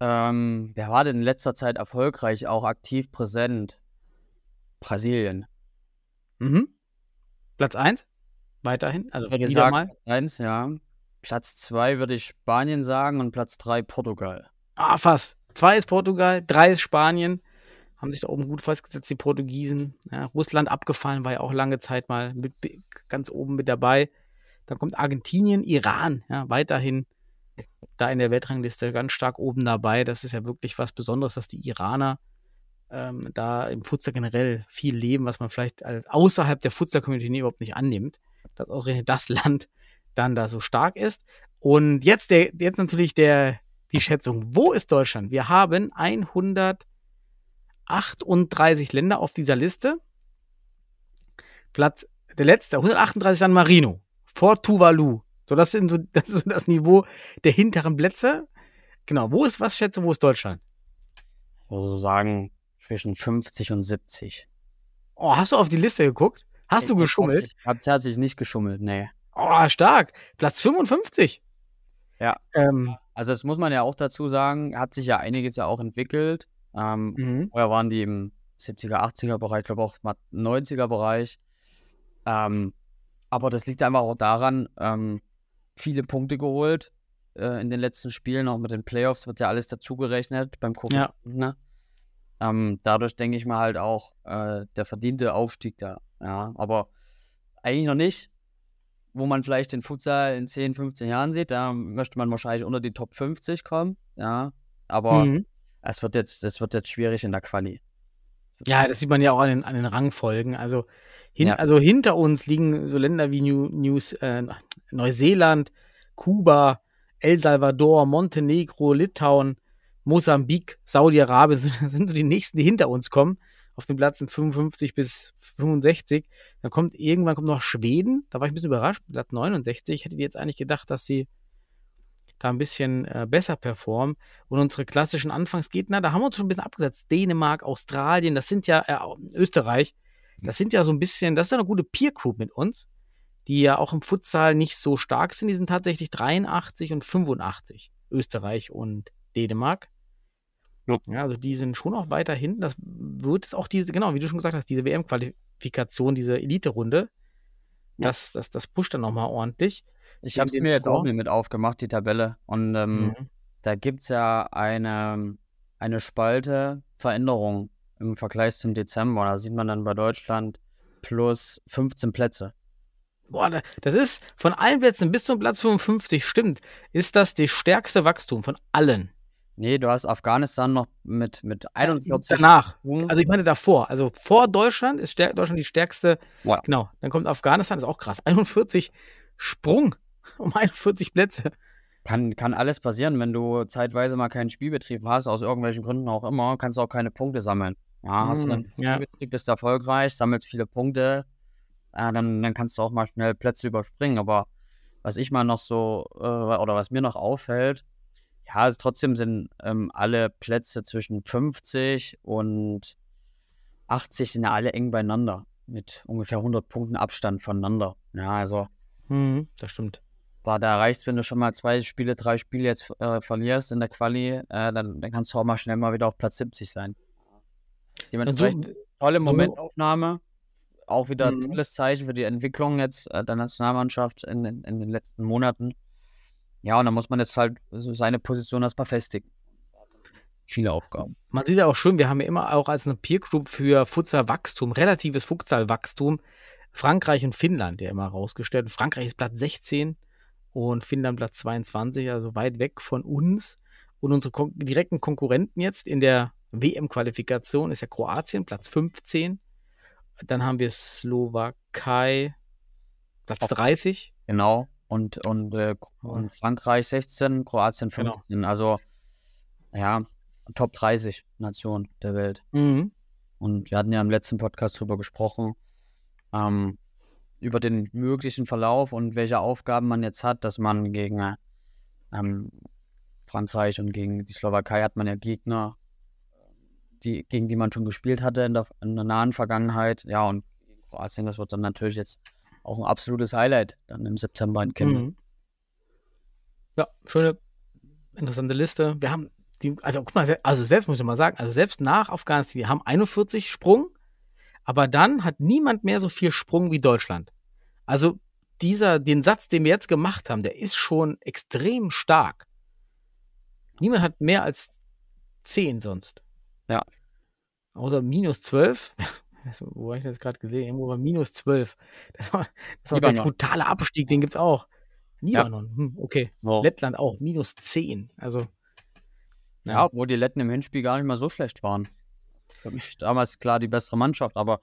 Ähm, wer war denn in letzter Zeit erfolgreich, auch aktiv präsent? Brasilien. Mhm. Platz 1. Weiterhin. Also Ich würde wieder sagen, mal. Platz eins, ja. Platz zwei würde ich Spanien sagen und Platz drei Portugal. Ah, fast. Zwei ist Portugal, drei ist Spanien. Haben sich da oben gut festgesetzt, die Portugiesen. Ja, Russland abgefallen, war ja auch lange Zeit mal mit, ganz oben mit dabei. Dann kommt Argentinien, Iran, ja, weiterhin da in der Weltrangliste ganz stark oben dabei. Das ist ja wirklich was Besonderes, dass die Iraner ähm, da im Futsal generell viel leben, was man vielleicht außerhalb der Futsal-Community überhaupt nicht annimmt. Dass ausgerechnet das [LAUGHS] Land dann da so stark ist. Und jetzt, der, jetzt natürlich der, die Schätzung. Wo ist Deutschland? Wir haben 138 Länder auf dieser Liste. Platz, der letzte, 138 San Marino. Vor Tuvalu. So, das, sind so, [LAUGHS] das ist so das Niveau der hinteren Plätze. Genau. Wo ist, was schätze, wo ist Deutschland? Ich würde so sagen, zwischen 50 und 70. Oh, hast du auf die Liste geguckt? Hast du Ich- geschummelt? Ich habe tatsächlich nicht geschummelt, nee. Oh, stark. Platz 55. Ja. Ähm, Also das muss man ja auch dazu sagen, hat sich ja einiges ja auch entwickelt. Ähm, mhm. Vorher waren die im 70er, 80er Bereich, ich glaube auch mal 90er Bereich. Ähm, aber das liegt einfach auch daran, ähm, viele Punkte geholt, äh, in den letzten Spielen, auch mit den Playoffs wird ja alles dazugerechnet beim Gucken. Ja. Ne? Ähm, dadurch denke ich mal halt auch äh, der verdiente Aufstieg da. Ja, aber eigentlich noch nicht, wo man vielleicht den Futsal in 10, 15 Jahren sieht. Da möchte man wahrscheinlich unter die Top 50 kommen. Ja, aber Mhm. es wird jetzt, das wird jetzt schwierig in der Quali. Ja, das sieht man ja auch an den, an den Rangfolgen. Also, hin, Ja. also hinter uns liegen so Länder wie New, News, äh, Neuseeland, Kuba, El Salvador, Montenegro, Litauen, Mosambik, Saudi-Arabien [LAUGHS] sind, sind so die nächsten, die hinter uns kommen. Auf den Plätzen 55 bis 65. Dann kommt irgendwann kommt noch Schweden. Da war ich ein bisschen überrascht. Platz 69. Ich hätte jetzt eigentlich gedacht, dass sie da ein bisschen äh, besser performen. Und unsere klassischen Anfangsgegner, da haben wir uns schon ein bisschen abgesetzt. Dänemark, Australien, das sind ja, äh, Österreich, das sind ja so ein bisschen, das ist ja eine gute Peer Group mit uns, die ja auch im Futsal nicht so stark sind. Die sind tatsächlich 83 und 85, Österreich und Dänemark. Ja. Ja, also die sind schon auch weiter hinten. Das wird jetzt auch diese, genau, wie du schon gesagt hast, diese WM-Qualifikation, diese Elite-Runde, das, das, das pusht dann nochmal ordentlich. Ich habe es mir jetzt auch mit aufgemacht, die Tabelle. Und ähm, Mhm. da gibt es ja eine, eine Spalte Veränderung im Vergleich zum Dezember. Da sieht man dann bei Deutschland plus 15 Plätze. Boah, da- das ist von allen Plätzen bis zum Platz 55, stimmt, ist das das stärkste Wachstum von allen. Nee, du hast Afghanistan noch mit, mit 41. Danach. Also ich meine davor. Also vor Deutschland ist stär Deutschland die stärkste. Wow. Genau. Dann kommt Afghanistan, ist auch krass. 41 Sprung [LAUGHS] um 41 Plätze. Kann, kann alles passieren, wenn du zeitweise mal keinen Spielbetrieb hast, aus irgendwelchen Gründen auch immer, kannst du auch keine Punkte sammeln. Ja, hast du Mm, einen ja. Bist erfolgreich, sammelst viele Punkte, äh, dann, dann kannst du auch mal schnell Plätze überspringen. Aber was ich mal noch so, äh, oder was mir noch auffällt, ja, also trotzdem sind ähm, alle Plätze zwischen 50 und 80 sind ja alle eng beieinander, mit ungefähr 100 Punkten Abstand voneinander. Ja, also Mhm, das stimmt. da, da reicht wenn du schon mal zwei Spiele, drei Spiele jetzt äh, verlierst in der Quali, äh, dann, dann kannst du auch mal schnell mal wieder auf Platz 70 sein. Und so, Dementsprechend tolle Momentaufnahme. Auch wieder Mhm. tolles Zeichen für die Entwicklung jetzt äh, der Nationalmannschaft in, den- in den letzten Monaten. Ja, und dann muss man jetzt halt so seine Position erstmal festigen. Viele Aufgaben. man sieht ja auch schön, wir haben ja immer auch als eine Peer Group für Futsal-Wachstum, relatives Futsal-Wachstum, Frankreich und Finnland ja immer rausgestellt. Frankreich ist Platz 16 und Finnland Platz 22, also weit weg von uns. Und unsere kon direkten Konkurrenten jetzt in der WM-Qualifikation ist ja Kroatien, Platz 15. Dann haben wir Slowakei, Platz Auf- 30. Genau. Und, und, äh, und Frankreich 16, Kroatien Genau. 15. Also, ja, Top 30 Nation der Welt. Mhm. Und wir hatten ja im letzten Podcast drüber gesprochen, ähm, über den möglichen Verlauf und welche Aufgaben man jetzt hat, dass man gegen äh, ähm, Frankreich und gegen die Slowakei hat man ja Gegner, die, gegen die man schon gespielt hatte in der, in der nahen Vergangenheit. Ja, und Kroatien, das wird dann natürlich jetzt auch ein absolutes Highlight dann im September in Chemnitz. Mhm. Ja, schöne, interessante Liste. Wir haben die, also guck mal, also selbst muss ich mal sagen, also selbst nach Afghanistan, wir haben 41 Sprung, aber dann hat niemand mehr so viel Sprung wie Deutschland. Also dieser, den Satz, den wir jetzt gemacht haben, der ist schon extrem stark. Niemand hat mehr als 10 sonst. Ja. Außer minus 12. [LAUGHS] Also, Wo habe ich das gerade gesehen? Irgendwo war minus 12. Das war, das war der Libanon. brutale Abstieg, den gibt's auch. Libanon, hm, okay. So. Lettland auch, minus 10. Also, Ja, obwohl die Letten im Hinspiel gar nicht mal so schlecht waren. Für mich damals klar die bessere Mannschaft, aber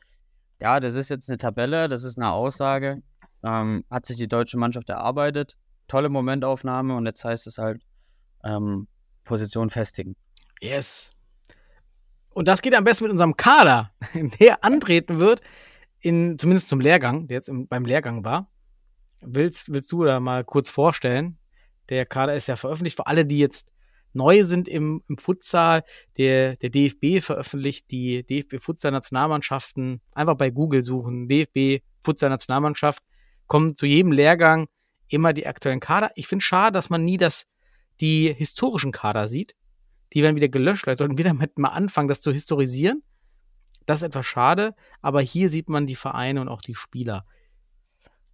ja, das ist jetzt eine Tabelle, das ist eine Aussage. Ähm, hat sich die deutsche Mannschaft erarbeitet. Tolle Momentaufnahme und jetzt heißt es halt ähm, Position festigen. yes. Und das geht am besten mit unserem Kader, [LAUGHS] der antreten wird, in, zumindest zum Lehrgang, der jetzt im, beim Lehrgang war. Willst, willst du da mal kurz vorstellen? Der Kader ist ja veröffentlicht. Für alle, die jetzt neu sind im, im Futsal, der, der DFB veröffentlicht die DFB-Futsal-Nationalmannschaften. Einfach bei Google suchen, DFB Futsal-Nationalmannschaft. Kommen zu jedem Lehrgang immer die aktuellen Kader. Ich finde schade, dass man nie das, die historischen Kader sieht. Die werden wieder gelöscht. Vielleicht sollten wir damit mal anfangen, das zu historisieren. Das ist etwas schade, aber hier sieht man die Vereine und auch die Spieler.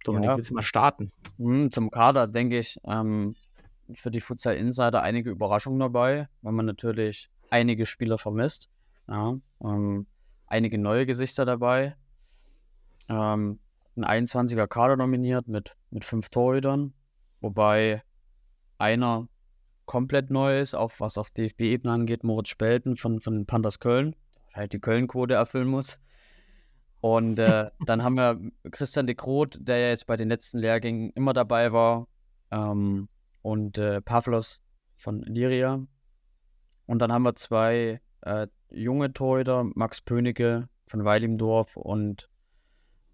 Dominik, Ja. willst du mal starten? Hm, zum Kader denke ich, ähm, für die Futsal Insider einige Überraschungen dabei, weil man natürlich einige Spieler vermisst. Ja, ähm, einige neue Gesichter dabei. Ähm, ein 21er Kader nominiert mit, mit fünf Torhütern, wobei einer komplett neu ist, auch was auf DFB-Ebene angeht, Moritz Spelten von, von Panthers Köln, halt die Köln-Quote erfüllen muss. Und äh, [LAUGHS] dann haben wir Christian de Groot, der ja jetzt bei den letzten Lehrgängen immer dabei war. Ähm, und äh, Pavlos von Liria. Und dann haben wir zwei äh, junge Torhüter, Max Pönigke von Weilimdorf und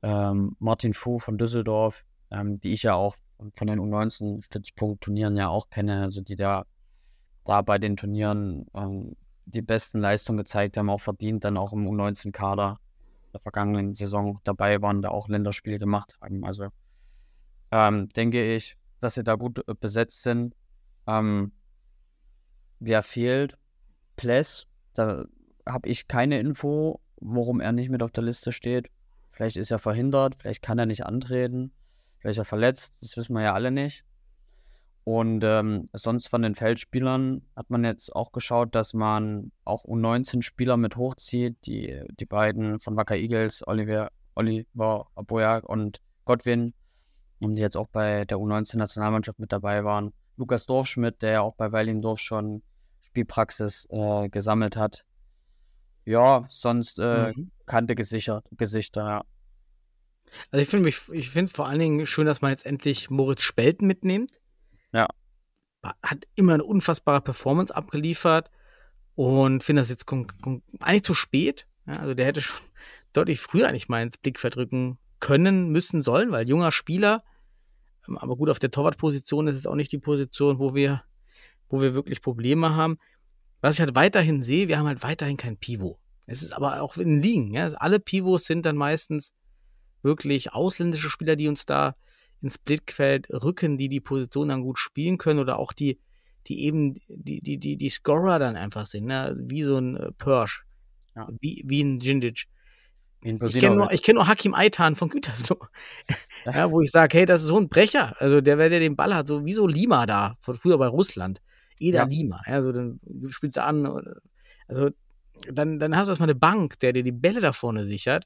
ähm, Martin Fu von Düsseldorf, ähm, die ich ja auch von den U19-Stützpunkt-Turnieren ja auch kenne, also die da, da bei den Turnieren ähm, die besten Leistungen gezeigt haben, auch verdient dann auch im U19-Kader der vergangenen Saison dabei waren, da auch Länderspiele gemacht haben. Also ähm, denke ich, dass sie da gut äh, besetzt sind. Ähm, wer fehlt? Pless, da habe ich keine Info, warum er nicht mit auf der Liste steht. Vielleicht ist er verhindert, vielleicht kann er nicht antreten, vielleicht er verletzt, das wissen wir ja alle nicht. Und ähm, sonst von den Feldspielern hat man jetzt auch geschaut, dass man auch U19-Spieler mit hochzieht. Die, die beiden von Wacker Eagles, Oliver, Oliver Aboyak und Godwin, die jetzt auch bei der U19-Nationalmannschaft mit dabei waren. Lukas Dorfschmidt, der ja auch bei Weilingdorf schon Spielpraxis äh, gesammelt hat. Ja, sonst äh, mhm. kannte gesichert, Gesichter, ja. Also ich finde ich finde es vor allen Dingen schön, dass man jetzt endlich Moritz Spelten mitnimmt. Ja. Hat immer eine unfassbare Performance abgeliefert und finde das jetzt eigentlich zu spät. Ja, also der hätte schon [LAUGHS] deutlich früher eigentlich mal ins Blickfeld rücken können, müssen, sollen, weil junger Spieler, ähm, aber gut, auf der Torwartposition ist es auch nicht die Position, wo wir, wo wir wirklich Probleme haben. Was ich halt weiterhin sehe, wir haben halt weiterhin kein Pivot. Es ist aber auch in Ligen, ja. Alle Pivots sind dann meistens wirklich ausländische Spieler, die uns da ins Blickfeld rücken, die die Position dann gut spielen können oder auch die, die eben die, die, die, die Scorer dann einfach sind, ne? wie so ein äh, Persch, ja. wie, wie ein Jindic. Ich kenne nur, kenn nur Hakim Aitan von Gütersloh, [LAUGHS] ja, wo ich sage, hey, das ist so ein Brecher. Also der, der den Ball hat, so wie so Lima da, von früher bei Russland. Eda ja. Lima. Ja, so dann spielst du an. Also dann, dann hast du erstmal eine Bank, der dir die Bälle da vorne sichert.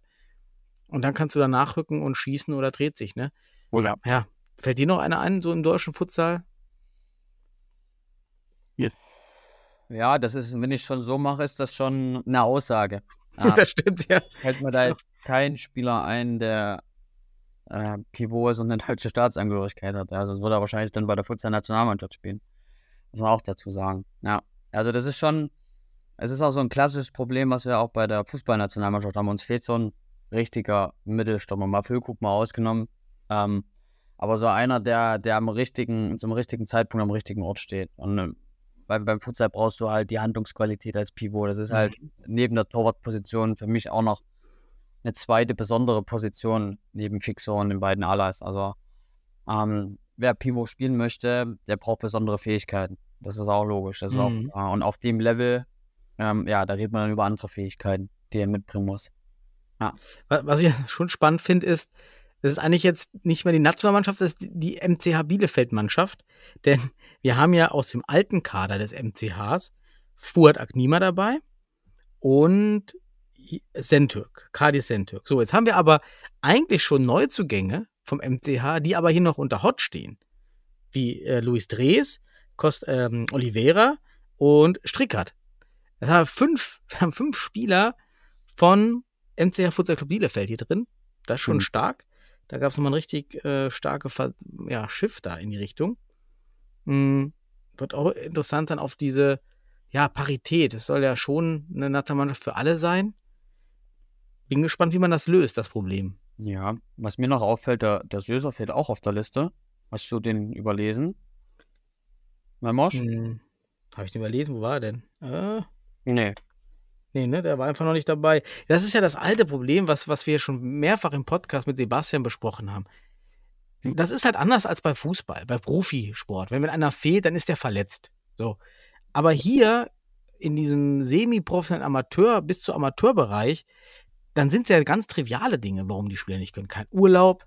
Und dann kannst du da nachrücken und schießen oder dreht sich, ne? Oder? Ja. Fällt dir noch einer ein, so im deutschen Futsal? Ja, das ist, wenn ich schon so mache, ist das schon eine Aussage. [LAUGHS] Ja. das stimmt, ja. Fällt mir da jetzt kein Spieler ein, der äh, Pivot ist und eine deutsche Staatsangehörigkeit hat. Also würde er wahrscheinlich dann bei der Futsal-Nationalmannschaft spielen. Muss man auch dazu sagen. Ja, also das ist schon, es ist auch so ein klassisches Problem, was wir auch bei der Fußballnationalmannschaft haben. Uns fehlt so ein richtiger Mittelstürmer. Mal Füllkrug mal ausgenommen. Ähm, aber so einer, der, der am richtigen, zum richtigen Zeitpunkt am richtigen Ort steht. Und beim, beim Futsal brauchst du halt die Handlungsqualität als Pivot. Das ist mhm. halt neben der Torwartposition für mich auch noch eine zweite besondere Position neben Fixo und den beiden Alas. Also ähm, wer Pivot spielen möchte, der braucht besondere Fähigkeiten. Das ist auch logisch. Das ist mhm. auch, äh, und auf dem Level, ähm, ja, da redet man dann über andere Fähigkeiten, die er mitbringen muss. Ja. Was ich [LAUGHS] schon spannend finde, ist, das ist eigentlich jetzt nicht mehr die Nationalmannschaft, das ist die MCH Bielefeld-Mannschaft. [LAUGHS] Denn wir haben ja aus dem alten Kader des MCHs Fuad Agnima dabei und Sentürk, Kadi Sentürk. So, jetzt haben wir aber eigentlich schon Neuzugänge vom MCH, die aber hier noch unter Hot stehen. Wie äh, Luis Drees, Kost, ähm, Oliveira und Strickert. Das haben fünf, [LAUGHS] wir haben fünf Spieler von MCH Futsal Club Bielefeld hier drin. Das ist schon mhm. stark. Da gab es nochmal ein richtig äh, starke Ver ja, Schiff da in die Richtung. Mhm. Wird auch interessant dann auf diese ja, Parität. Es soll ja schon eine Nationalmannschaft für alle sein. Bin gespannt, wie man das löst, das Problem. Ja, was mir noch auffällt, der, der Söser fehlt auch auf der Liste. Hast du den überlesen? Mein Mosch? Hm, Habe ich den überlesen? Wo war er denn? Äh, nee. Nee, ne, der war einfach noch nicht dabei. Das ist ja das alte Problem, was, was wir schon mehrfach im Podcast mit Sebastian besprochen haben. Das ist halt anders als bei Fußball, bei Profisport. Wenn, wenn einer fehlt, dann ist der verletzt. So. Aber hier in diesem semi-professionellen Amateur bis zu Amateurbereich, dann sind es ja ganz triviale Dinge, warum die Spieler nicht können. Kein Urlaub,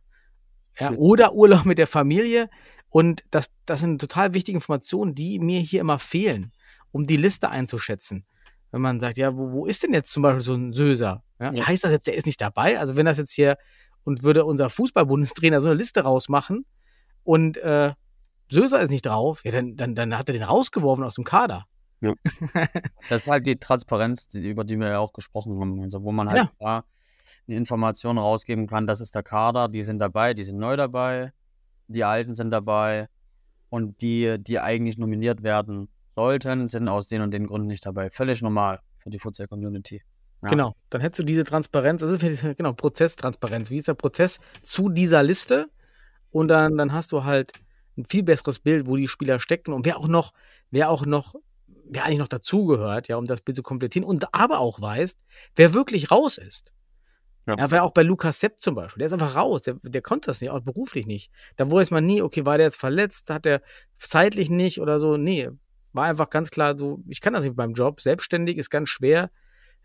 ja, oder Urlaub mit der Familie Und das, das sind total wichtige Informationen, die mir hier immer fehlen, um die Liste einzuschätzen. Wenn man sagt, ja, wo, wo ist denn jetzt zum Beispiel so ein Söser? Ja, Ja. Heißt das jetzt, der ist nicht dabei? Also wenn das jetzt hier und würde unser Fußballbundestrainer so eine Liste rausmachen und äh, Söser ist nicht drauf, ja, dann, dann, dann hat er den rausgeworfen aus dem Kader. [LAUGHS] Das ist halt die Transparenz, die, über die wir ja auch gesprochen haben. Also wo man halt Ja. da die Informationen rausgeben kann, das ist der Kader, die sind dabei, die sind neu dabei, die Alten sind dabei und die, die eigentlich nominiert werden sollten, sind aus den und den Gründen nicht dabei. Völlig normal für die Futsal-Community. Ja. Genau, dann hättest du diese Transparenz, also genau, Prozesstransparenz. Wie ist der Prozess zu dieser Liste? Und dann, dann hast du halt ein viel besseres Bild, wo die Spieler stecken und wer auch noch, wer auch noch, wer eigentlich noch dazugehört, ja, um das Bild zu komplettieren und aber auch weißt, wer wirklich raus ist. Ja. Ja, weil auch bei Lukas Sepp zum Beispiel, der ist einfach raus, der, der konnte das nicht, auch beruflich nicht. Da weiß man nie, okay, war der jetzt verletzt, hat der zeitlich nicht oder so, nee, war einfach ganz klar so, ich kann das nicht beim Job, selbstständig ist ganz schwer,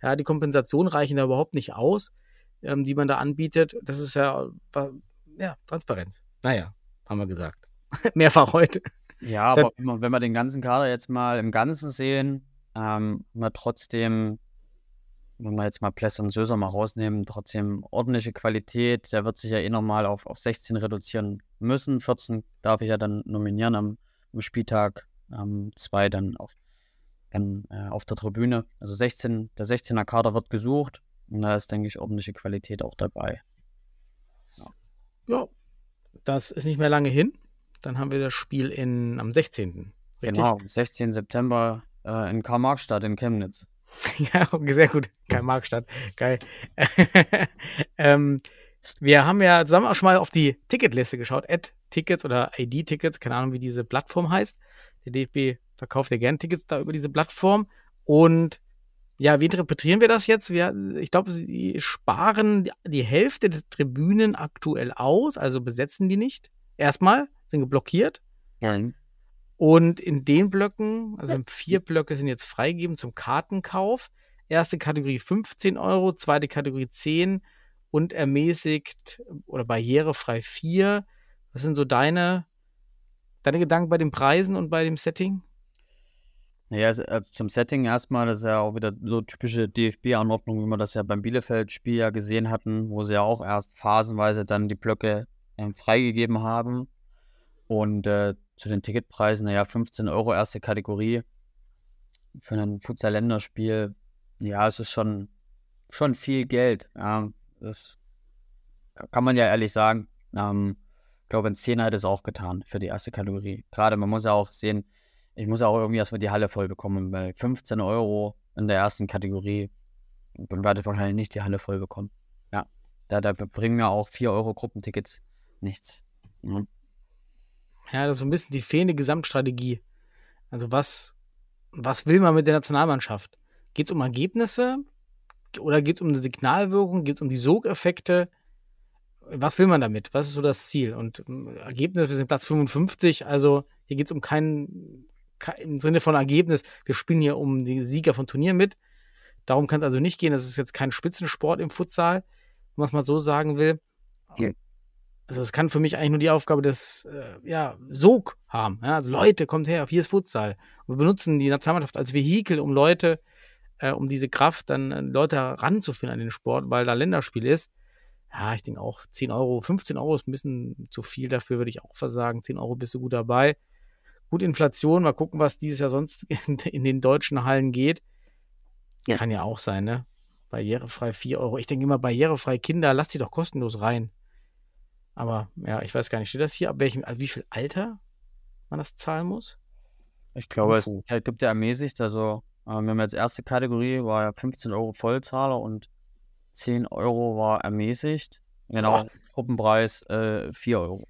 ja, die Kompensationen reichen da überhaupt nicht aus, ähm, die man da anbietet. Das ist ja, war, ja, Transparenz. Naja, haben wir gesagt. [LAUGHS] Mehrfach heute. Ja, aber wenn wir, wenn wir den ganzen Kader jetzt mal im Ganzen sehen, ähm, wir trotzdem, wenn wir jetzt mal Pless und Söser mal rausnehmen, trotzdem ordentliche Qualität. Der wird sich ja eh nochmal auf, auf 16 reduzieren müssen. 14 darf ich ja dann nominieren am, am Spieltag, ähm, zwei dann auf, dann, äh, auf der Tribüne. Also 16, der 16er Kader wird gesucht und da ist, denke ich, ordentliche Qualität auch dabei. Ja, das ist nicht mehr lange hin. Dann haben wir das Spiel in, am 16. Richtig? Genau, 16. September äh, in Karl-Marx-Stadt in Chemnitz. [LAUGHS] Ja, sehr gut. Geil, Markstadt. [LAUGHS] Geil. ähm, wir haben ja zusammen auch schon mal auf die Ticketliste geschaut. Ad-Tickets oder ID-Tickets, keine Ahnung, wie diese Plattform heißt. Der DFB verkauft ja gern Tickets da über diese Plattform. Und ja, wie interpretieren wir das jetzt? Wir, ich glaube, sie sparen die- Hälfte der Tribünen aktuell aus, also besetzen die nicht. Erstmal sind geblockiert. Und in den Blöcken, also vier Blöcke sind jetzt freigegeben zum Kartenkauf. Erste Kategorie 15 Euro, zweite Kategorie 10 und ermäßigt oder barrierefrei 4. Was sind so deine, deine Gedanken bei den Preisen und bei dem Setting? Naja, äh, zum Setting erstmal, das ist ja auch wieder so typische DFB-Anordnung, wie wir das ja beim Bielefeld-Spiel ja gesehen hatten, wo sie ja auch erst phasenweise dann die Blöcke ähm, freigegeben haben. Und äh, zu den Ticketpreisen, naja, 15 Euro erste Kategorie für ein Futsal-Länderspiel, ja, es ist schon, schon viel Geld. Ja, das kann man ja ehrlich sagen. Ähm, glaube, ein Zehner hätte es auch getan für die erste Kategorie. Gerade, man muss ja auch sehen, ich muss ja auch irgendwie erstmal die Halle voll bekommen. Bei 15 Euro in der ersten Kategorie dann werde ich wahrscheinlich nicht die Halle voll bekommen. Ja, da, da bringen mir auch 4 Euro Gruppentickets nichts. Mhm. Ja, das ist so ein bisschen die fehlende Gesamtstrategie. Also was, was will man mit der Nationalmannschaft? Geht es um Ergebnisse oder geht es um eine Signalwirkung? Geht es um die Sogeffekte? Was will man damit? Was ist so das Ziel? Und ähm, Ergebnis, wir sind Platz 55, also hier geht es um keinen, kein, im Sinne von Ergebnis, wir spielen hier um die Sieger von Turnieren mit. Darum kann es also nicht gehen. Das ist jetzt kein Spitzensport im Futsal, wenn man es mal so sagen will. Ja. Also es kann für mich eigentlich nur die Aufgabe des äh, ja, Sog haben. Ja? Also Leute, kommt her, hier ist Futsal. Und wir benutzen die Nationalmannschaft als Vehikel, um Leute, äh, um diese Kraft dann äh, Leute heranzuführen an den Sport, weil da Länderspiel ist. Ja, ich denke auch 10 Euro, 15 Euro ist ein bisschen zu viel dafür, würde ich auch versagen. 10 Euro bist du gut dabei. Gut, Inflation, mal gucken, was dieses Jahr sonst [LAUGHS] in, in den deutschen Hallen geht. Ja. Kann ja auch sein, ne? Barrierefrei 4 Euro. Ich denke immer, barrierefrei Kinder, lass die doch kostenlos rein. Aber ja, ich weiß gar nicht, steht das hier, ab welchem, also wie viel Alter man das zahlen muss? Ich glaube, es Info. gibt ja ermäßigt, also äh, wir haben jetzt erste Kategorie, war ja 15 Euro Vollzahler und 10 Euro war ermäßigt. Genau, Gruppenpreis äh, 4 Euro.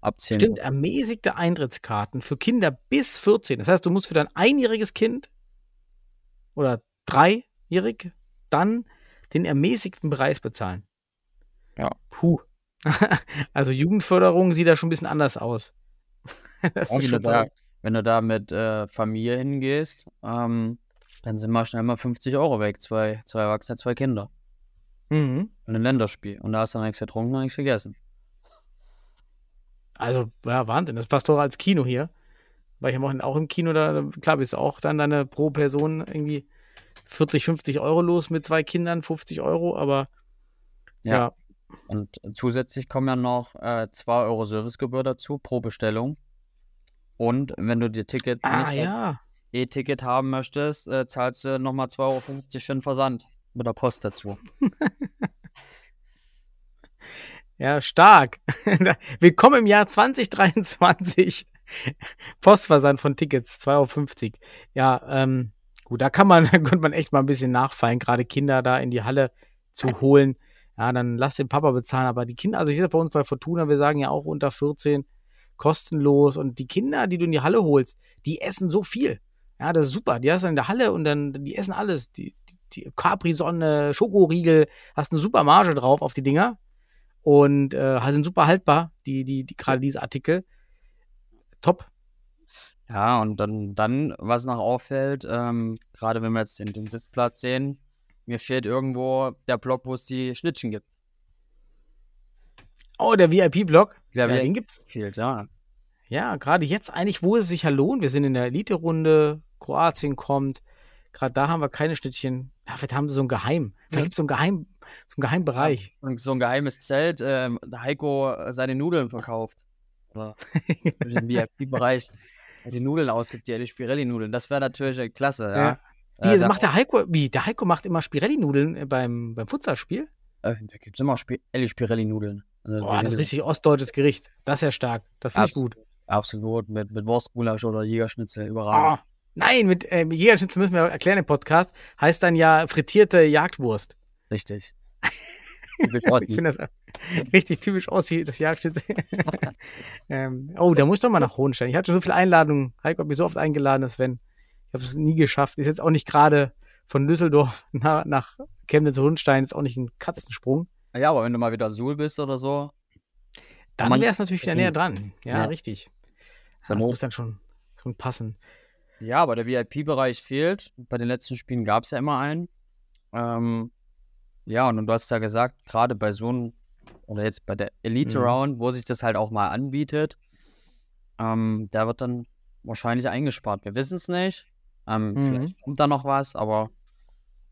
Ab 10 Stimmt, Euro. ermäßigte Eintrittskarten für Kinder bis 14. Das heißt, du musst für dein einjähriges Kind oder dreijährig dann den ermäßigten Preis bezahlen. Ja. Puh. [LAUGHS] also Jugendförderung sieht da schon ein bisschen anders aus. [LAUGHS] das Ja, ist wenn, du schon da, wenn du da mit äh, Familie hingehst, ähm, dann sind mal schnell mal 50 Euro weg. Zwei, zwei Erwachsene, zwei Kinder. Mhm. Und ein Länderspiel. Und da hast du dann nichts getrunken und nichts gegessen. Also, ja, Wahnsinn. Das ist fast teurer als Kino hier. Weil ich am Wochenende auch im Kino, da, klar, bist du auch dann deine pro Person irgendwie 40, 50 Euro los mit zwei Kindern, 50 Euro, aber Ja. ja, Und zusätzlich kommen ja noch äh, 2 Euro Servicegebühr dazu pro Bestellung. Und wenn du dir Ticket ah, nicht ja. E-Ticket haben möchtest, äh, zahlst du nochmal 2,50 Euro für den Versand mit der Post dazu. [LAUGHS] Ja, stark. [LAUGHS] Willkommen im Jahr 2023. [LAUGHS] Postversand von Tickets, 2,50 Euro. Ja, ähm, gut, da kann man, da könnte man echt mal ein bisschen nachfallen, gerade Kinder da in die Halle zu holen. Ja, dann lass den Papa bezahlen. Aber die Kinder, also ich sehe bei uns bei Fortuna, wir sagen ja auch unter 14 kostenlos. Und die Kinder, die du in die Halle holst, die essen so viel. Ja, das ist super. Die hast du in der Halle und dann, die essen alles. Die, die, die Capri-Sonne, Schokoriegel, hast eine super Marge drauf auf die Dinger. Und äh, sind super haltbar, die, die, die gerade diese Artikel. Top. Ja, und dann, dann was noch auffällt, ähm, gerade wenn wir jetzt den, den Sitzplatz sehen, mir fehlt irgendwo der Block, wo es die Schnittchen gibt. Oh, der VIP-Block. Ja, den gibt's. Fehlt, ja. Ja, gerade jetzt eigentlich, wo es sich ja lohnt. Wir sind in der Elite-Runde, Kroatien kommt. Gerade da haben wir keine Schnittchen. Ja, vielleicht haben sie so ein Geheim. Vielleicht Ja. gibt es so ein Geheim, so einen Geheimbereich. Und so ein geheimes Zelt, ähm, Heiko seine Nudeln verkauft. Oder [LAUGHS] im VIP-Bereich die Nudeln ausgibt, die, die Spirelli-Nudeln. Das wäre natürlich klasse, ja. Ja. Wie, Äh, macht der Heiko, wie, der Heiko macht immer Spirelli-Nudeln äh, beim, beim Futsalspiel? Äh, da gibt es immer Spirelli- Spirelli-Nudeln. Also, Boah, das ist richtig ostdeutsches Gericht. Das ist ja stark. Das finde ich gut. Absolut, mit, mit Wurstgulasch oder Jägerschnitzel, überragend. Ah, nein, mit äh, mit Jägerschnitzel müssen wir erklären im Podcast. Heißt dann ja frittierte Jagdwurst. Richtig. [LAUGHS] Typisch Ossi. Ich finde das richtig typisch wie das Jagdschnitzel. [LAUGHS] ähm, oh, da muss ich doch mal nach Hohenstein. Ich hatte schon so viele Einladungen. Heiko hat mich so oft eingeladen, Sven. Ich habe es nie geschafft. Ist jetzt auch nicht gerade von Düsseldorf [LAUGHS] nach, nach Chemnitz-Hohenstein, ist auch nicht ein Katzensprung. ja, aber wenn du mal wieder in Suhl bist oder so, Dann wäre es natürlich wieder näher dran. Ja, Ja. richtig. Ja, das muss dann schon, schon passen. Ja, aber der VIP-Bereich fehlt. Bei den letzten Spielen gab es ja immer einen. Ähm, ja, und du hast ja gesagt, gerade bei so einem, oder jetzt bei der Elite Mhm. Round, wo sich das halt auch mal anbietet, ähm, da wird dann wahrscheinlich eingespart. Wir wissen es nicht. Ähm, Mhm. Vielleicht kommt da noch was, aber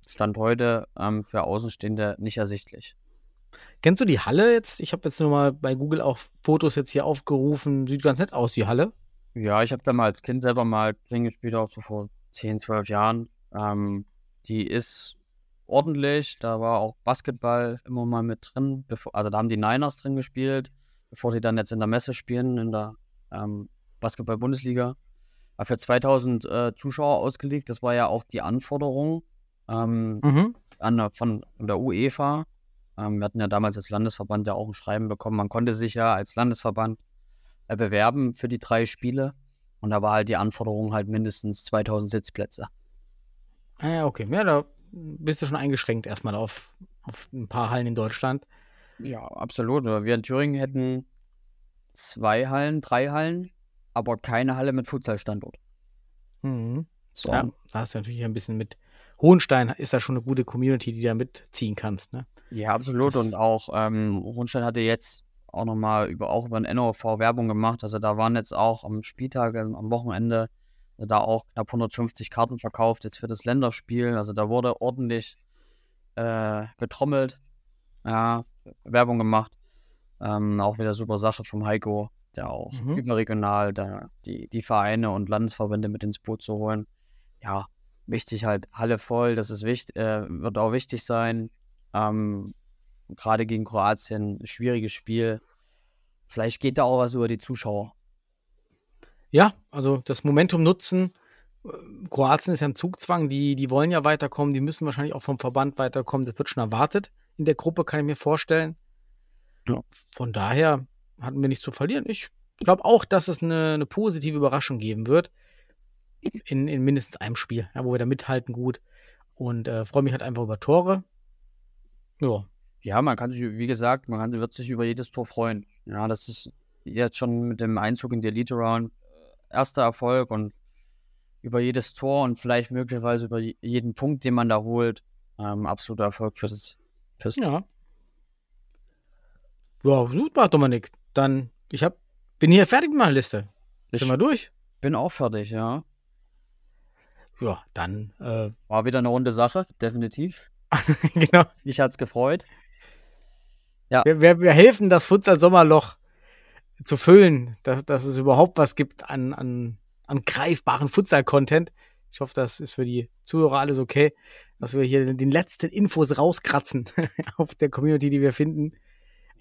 Stand heute ähm, für Außenstehende nicht ersichtlich. Kennst du die Halle jetzt? Ich habe jetzt nur mal bei Google auch Fotos jetzt hier aufgerufen. Sieht ganz nett aus, die Halle. Ja, ich habe da mal als Kind selber mal Kling gespielt, auch so vor 10, 12 Jahren. Ähm, die ist ordentlich, da war auch Basketball immer mal mit drin. Bevor, also da haben die Niners drin gespielt, bevor die dann jetzt in der Messe spielen, in der ähm, Basketball-Bundesliga. War für 2000 äh, Zuschauer ausgelegt, das war ja auch die Anforderung ähm, Mhm. an der, von, der UEFA. Ähm, wir hatten ja damals als Landesverband ja auch ein Schreiben bekommen. Man konnte sich ja als Landesverband bewerben für die drei Spiele. Und da war halt die Anforderung halt mindestens 2000 Sitzplätze. Ah ja, okay. Ja, da bist du schon eingeschränkt erstmal auf, auf ein paar Hallen in Deutschland. Ja, absolut. Wir in Thüringen hätten zwei Hallen, drei Hallen, aber keine Halle mit Futsalstandort. Mhm. So. Ja, da hast du natürlich ein bisschen mit Hohenstein ist da schon eine gute Community, die da mitziehen kannst, ne? Ja, absolut. Das- Und auch ähm, Hohenstein hatte jetzt auch nochmal über, auch über den NOV Werbung gemacht. Also da waren jetzt auch am Spieltag, also am Wochenende, äh, da auch knapp 150 Karten verkauft, jetzt für das Länderspiel. Also da wurde ordentlich äh, getrommelt, ja, Werbung gemacht. Ähm, auch wieder super Sache vom Heiko, der auch Mhm. überregional da die, die Vereine und Landesverbände mit ins Boot zu holen. Ja, wichtig halt, Halle voll, das ist wichtig, äh, wird auch wichtig sein. Ähm, gerade gegen Kroatien, schwieriges Spiel. Vielleicht geht da auch was über die Zuschauer. Ja, also das Momentum nutzen. Kroatien ist ja im Zugzwang, die, die wollen ja weiterkommen, die müssen wahrscheinlich auch vom Verband weiterkommen. Das wird schon erwartet in der Gruppe, kann ich mir vorstellen. Ja. Von daher hatten wir nichts zu verlieren. Ich glaube auch, dass es eine, eine positive Überraschung geben wird. In, in mindestens einem Spiel, ja, wo wir da mithalten gut. Und äh, freue mich halt einfach über Tore. Ja, Ja, man kann sich, wie gesagt, man kann, wird sich über jedes Tor freuen. Ja, das ist jetzt schon mit dem Einzug in die Elite Round äh, erster Erfolg und über jedes Tor und vielleicht möglicherweise über je- jeden Punkt, den man da holt, ähm, absoluter Erfolg fürs Team. Ja. Ja, super, Dominik. Dann, ich habe bin hier fertig mit meiner Liste. Ich Sind wir durch? bin auch fertig, ja. Ja, dann, äh, War wieder eine runde Sache, definitiv. [LAUGHS] genau. Mich hat's gefreut. Wir, wir, wir helfen, das Futsal-Sommerloch zu füllen, dass, dass es überhaupt was gibt an, an, an greifbaren Futsal-Content. Ich hoffe, das ist für die Zuhörer alles okay, dass wir hier den letzten Infos rauskratzen [LAUGHS] auf der Community, die wir finden.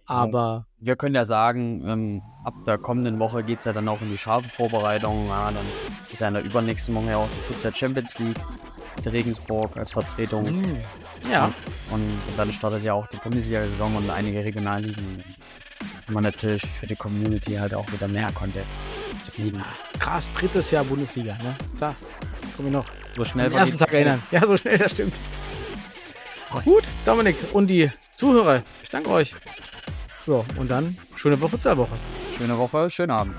Aber Wir können ja sagen, ähm, ab der kommenden Woche geht's ja dann auch in die scharfe Vorbereitung. Ja, dann ist ja in der übernächsten Woche ja auch die Futsal Champions League Regensburg als Vertretung. mh, ja, Und dann startet ja auch die Bundesliga-Saison und einige Regionalligen. Und man natürlich für die Community halt auch wieder mehr Content bieten. krass, drittes Jahr Bundesliga, ne? Da, komm ich noch. So schnell Am ersten Tag erinnern. Ja, so schnell, das stimmt. Gut, Dominik und die Zuhörer, ich danke euch. Ja, und dann schöne Futsal-Woche. Schöne Woche, schönen Abend.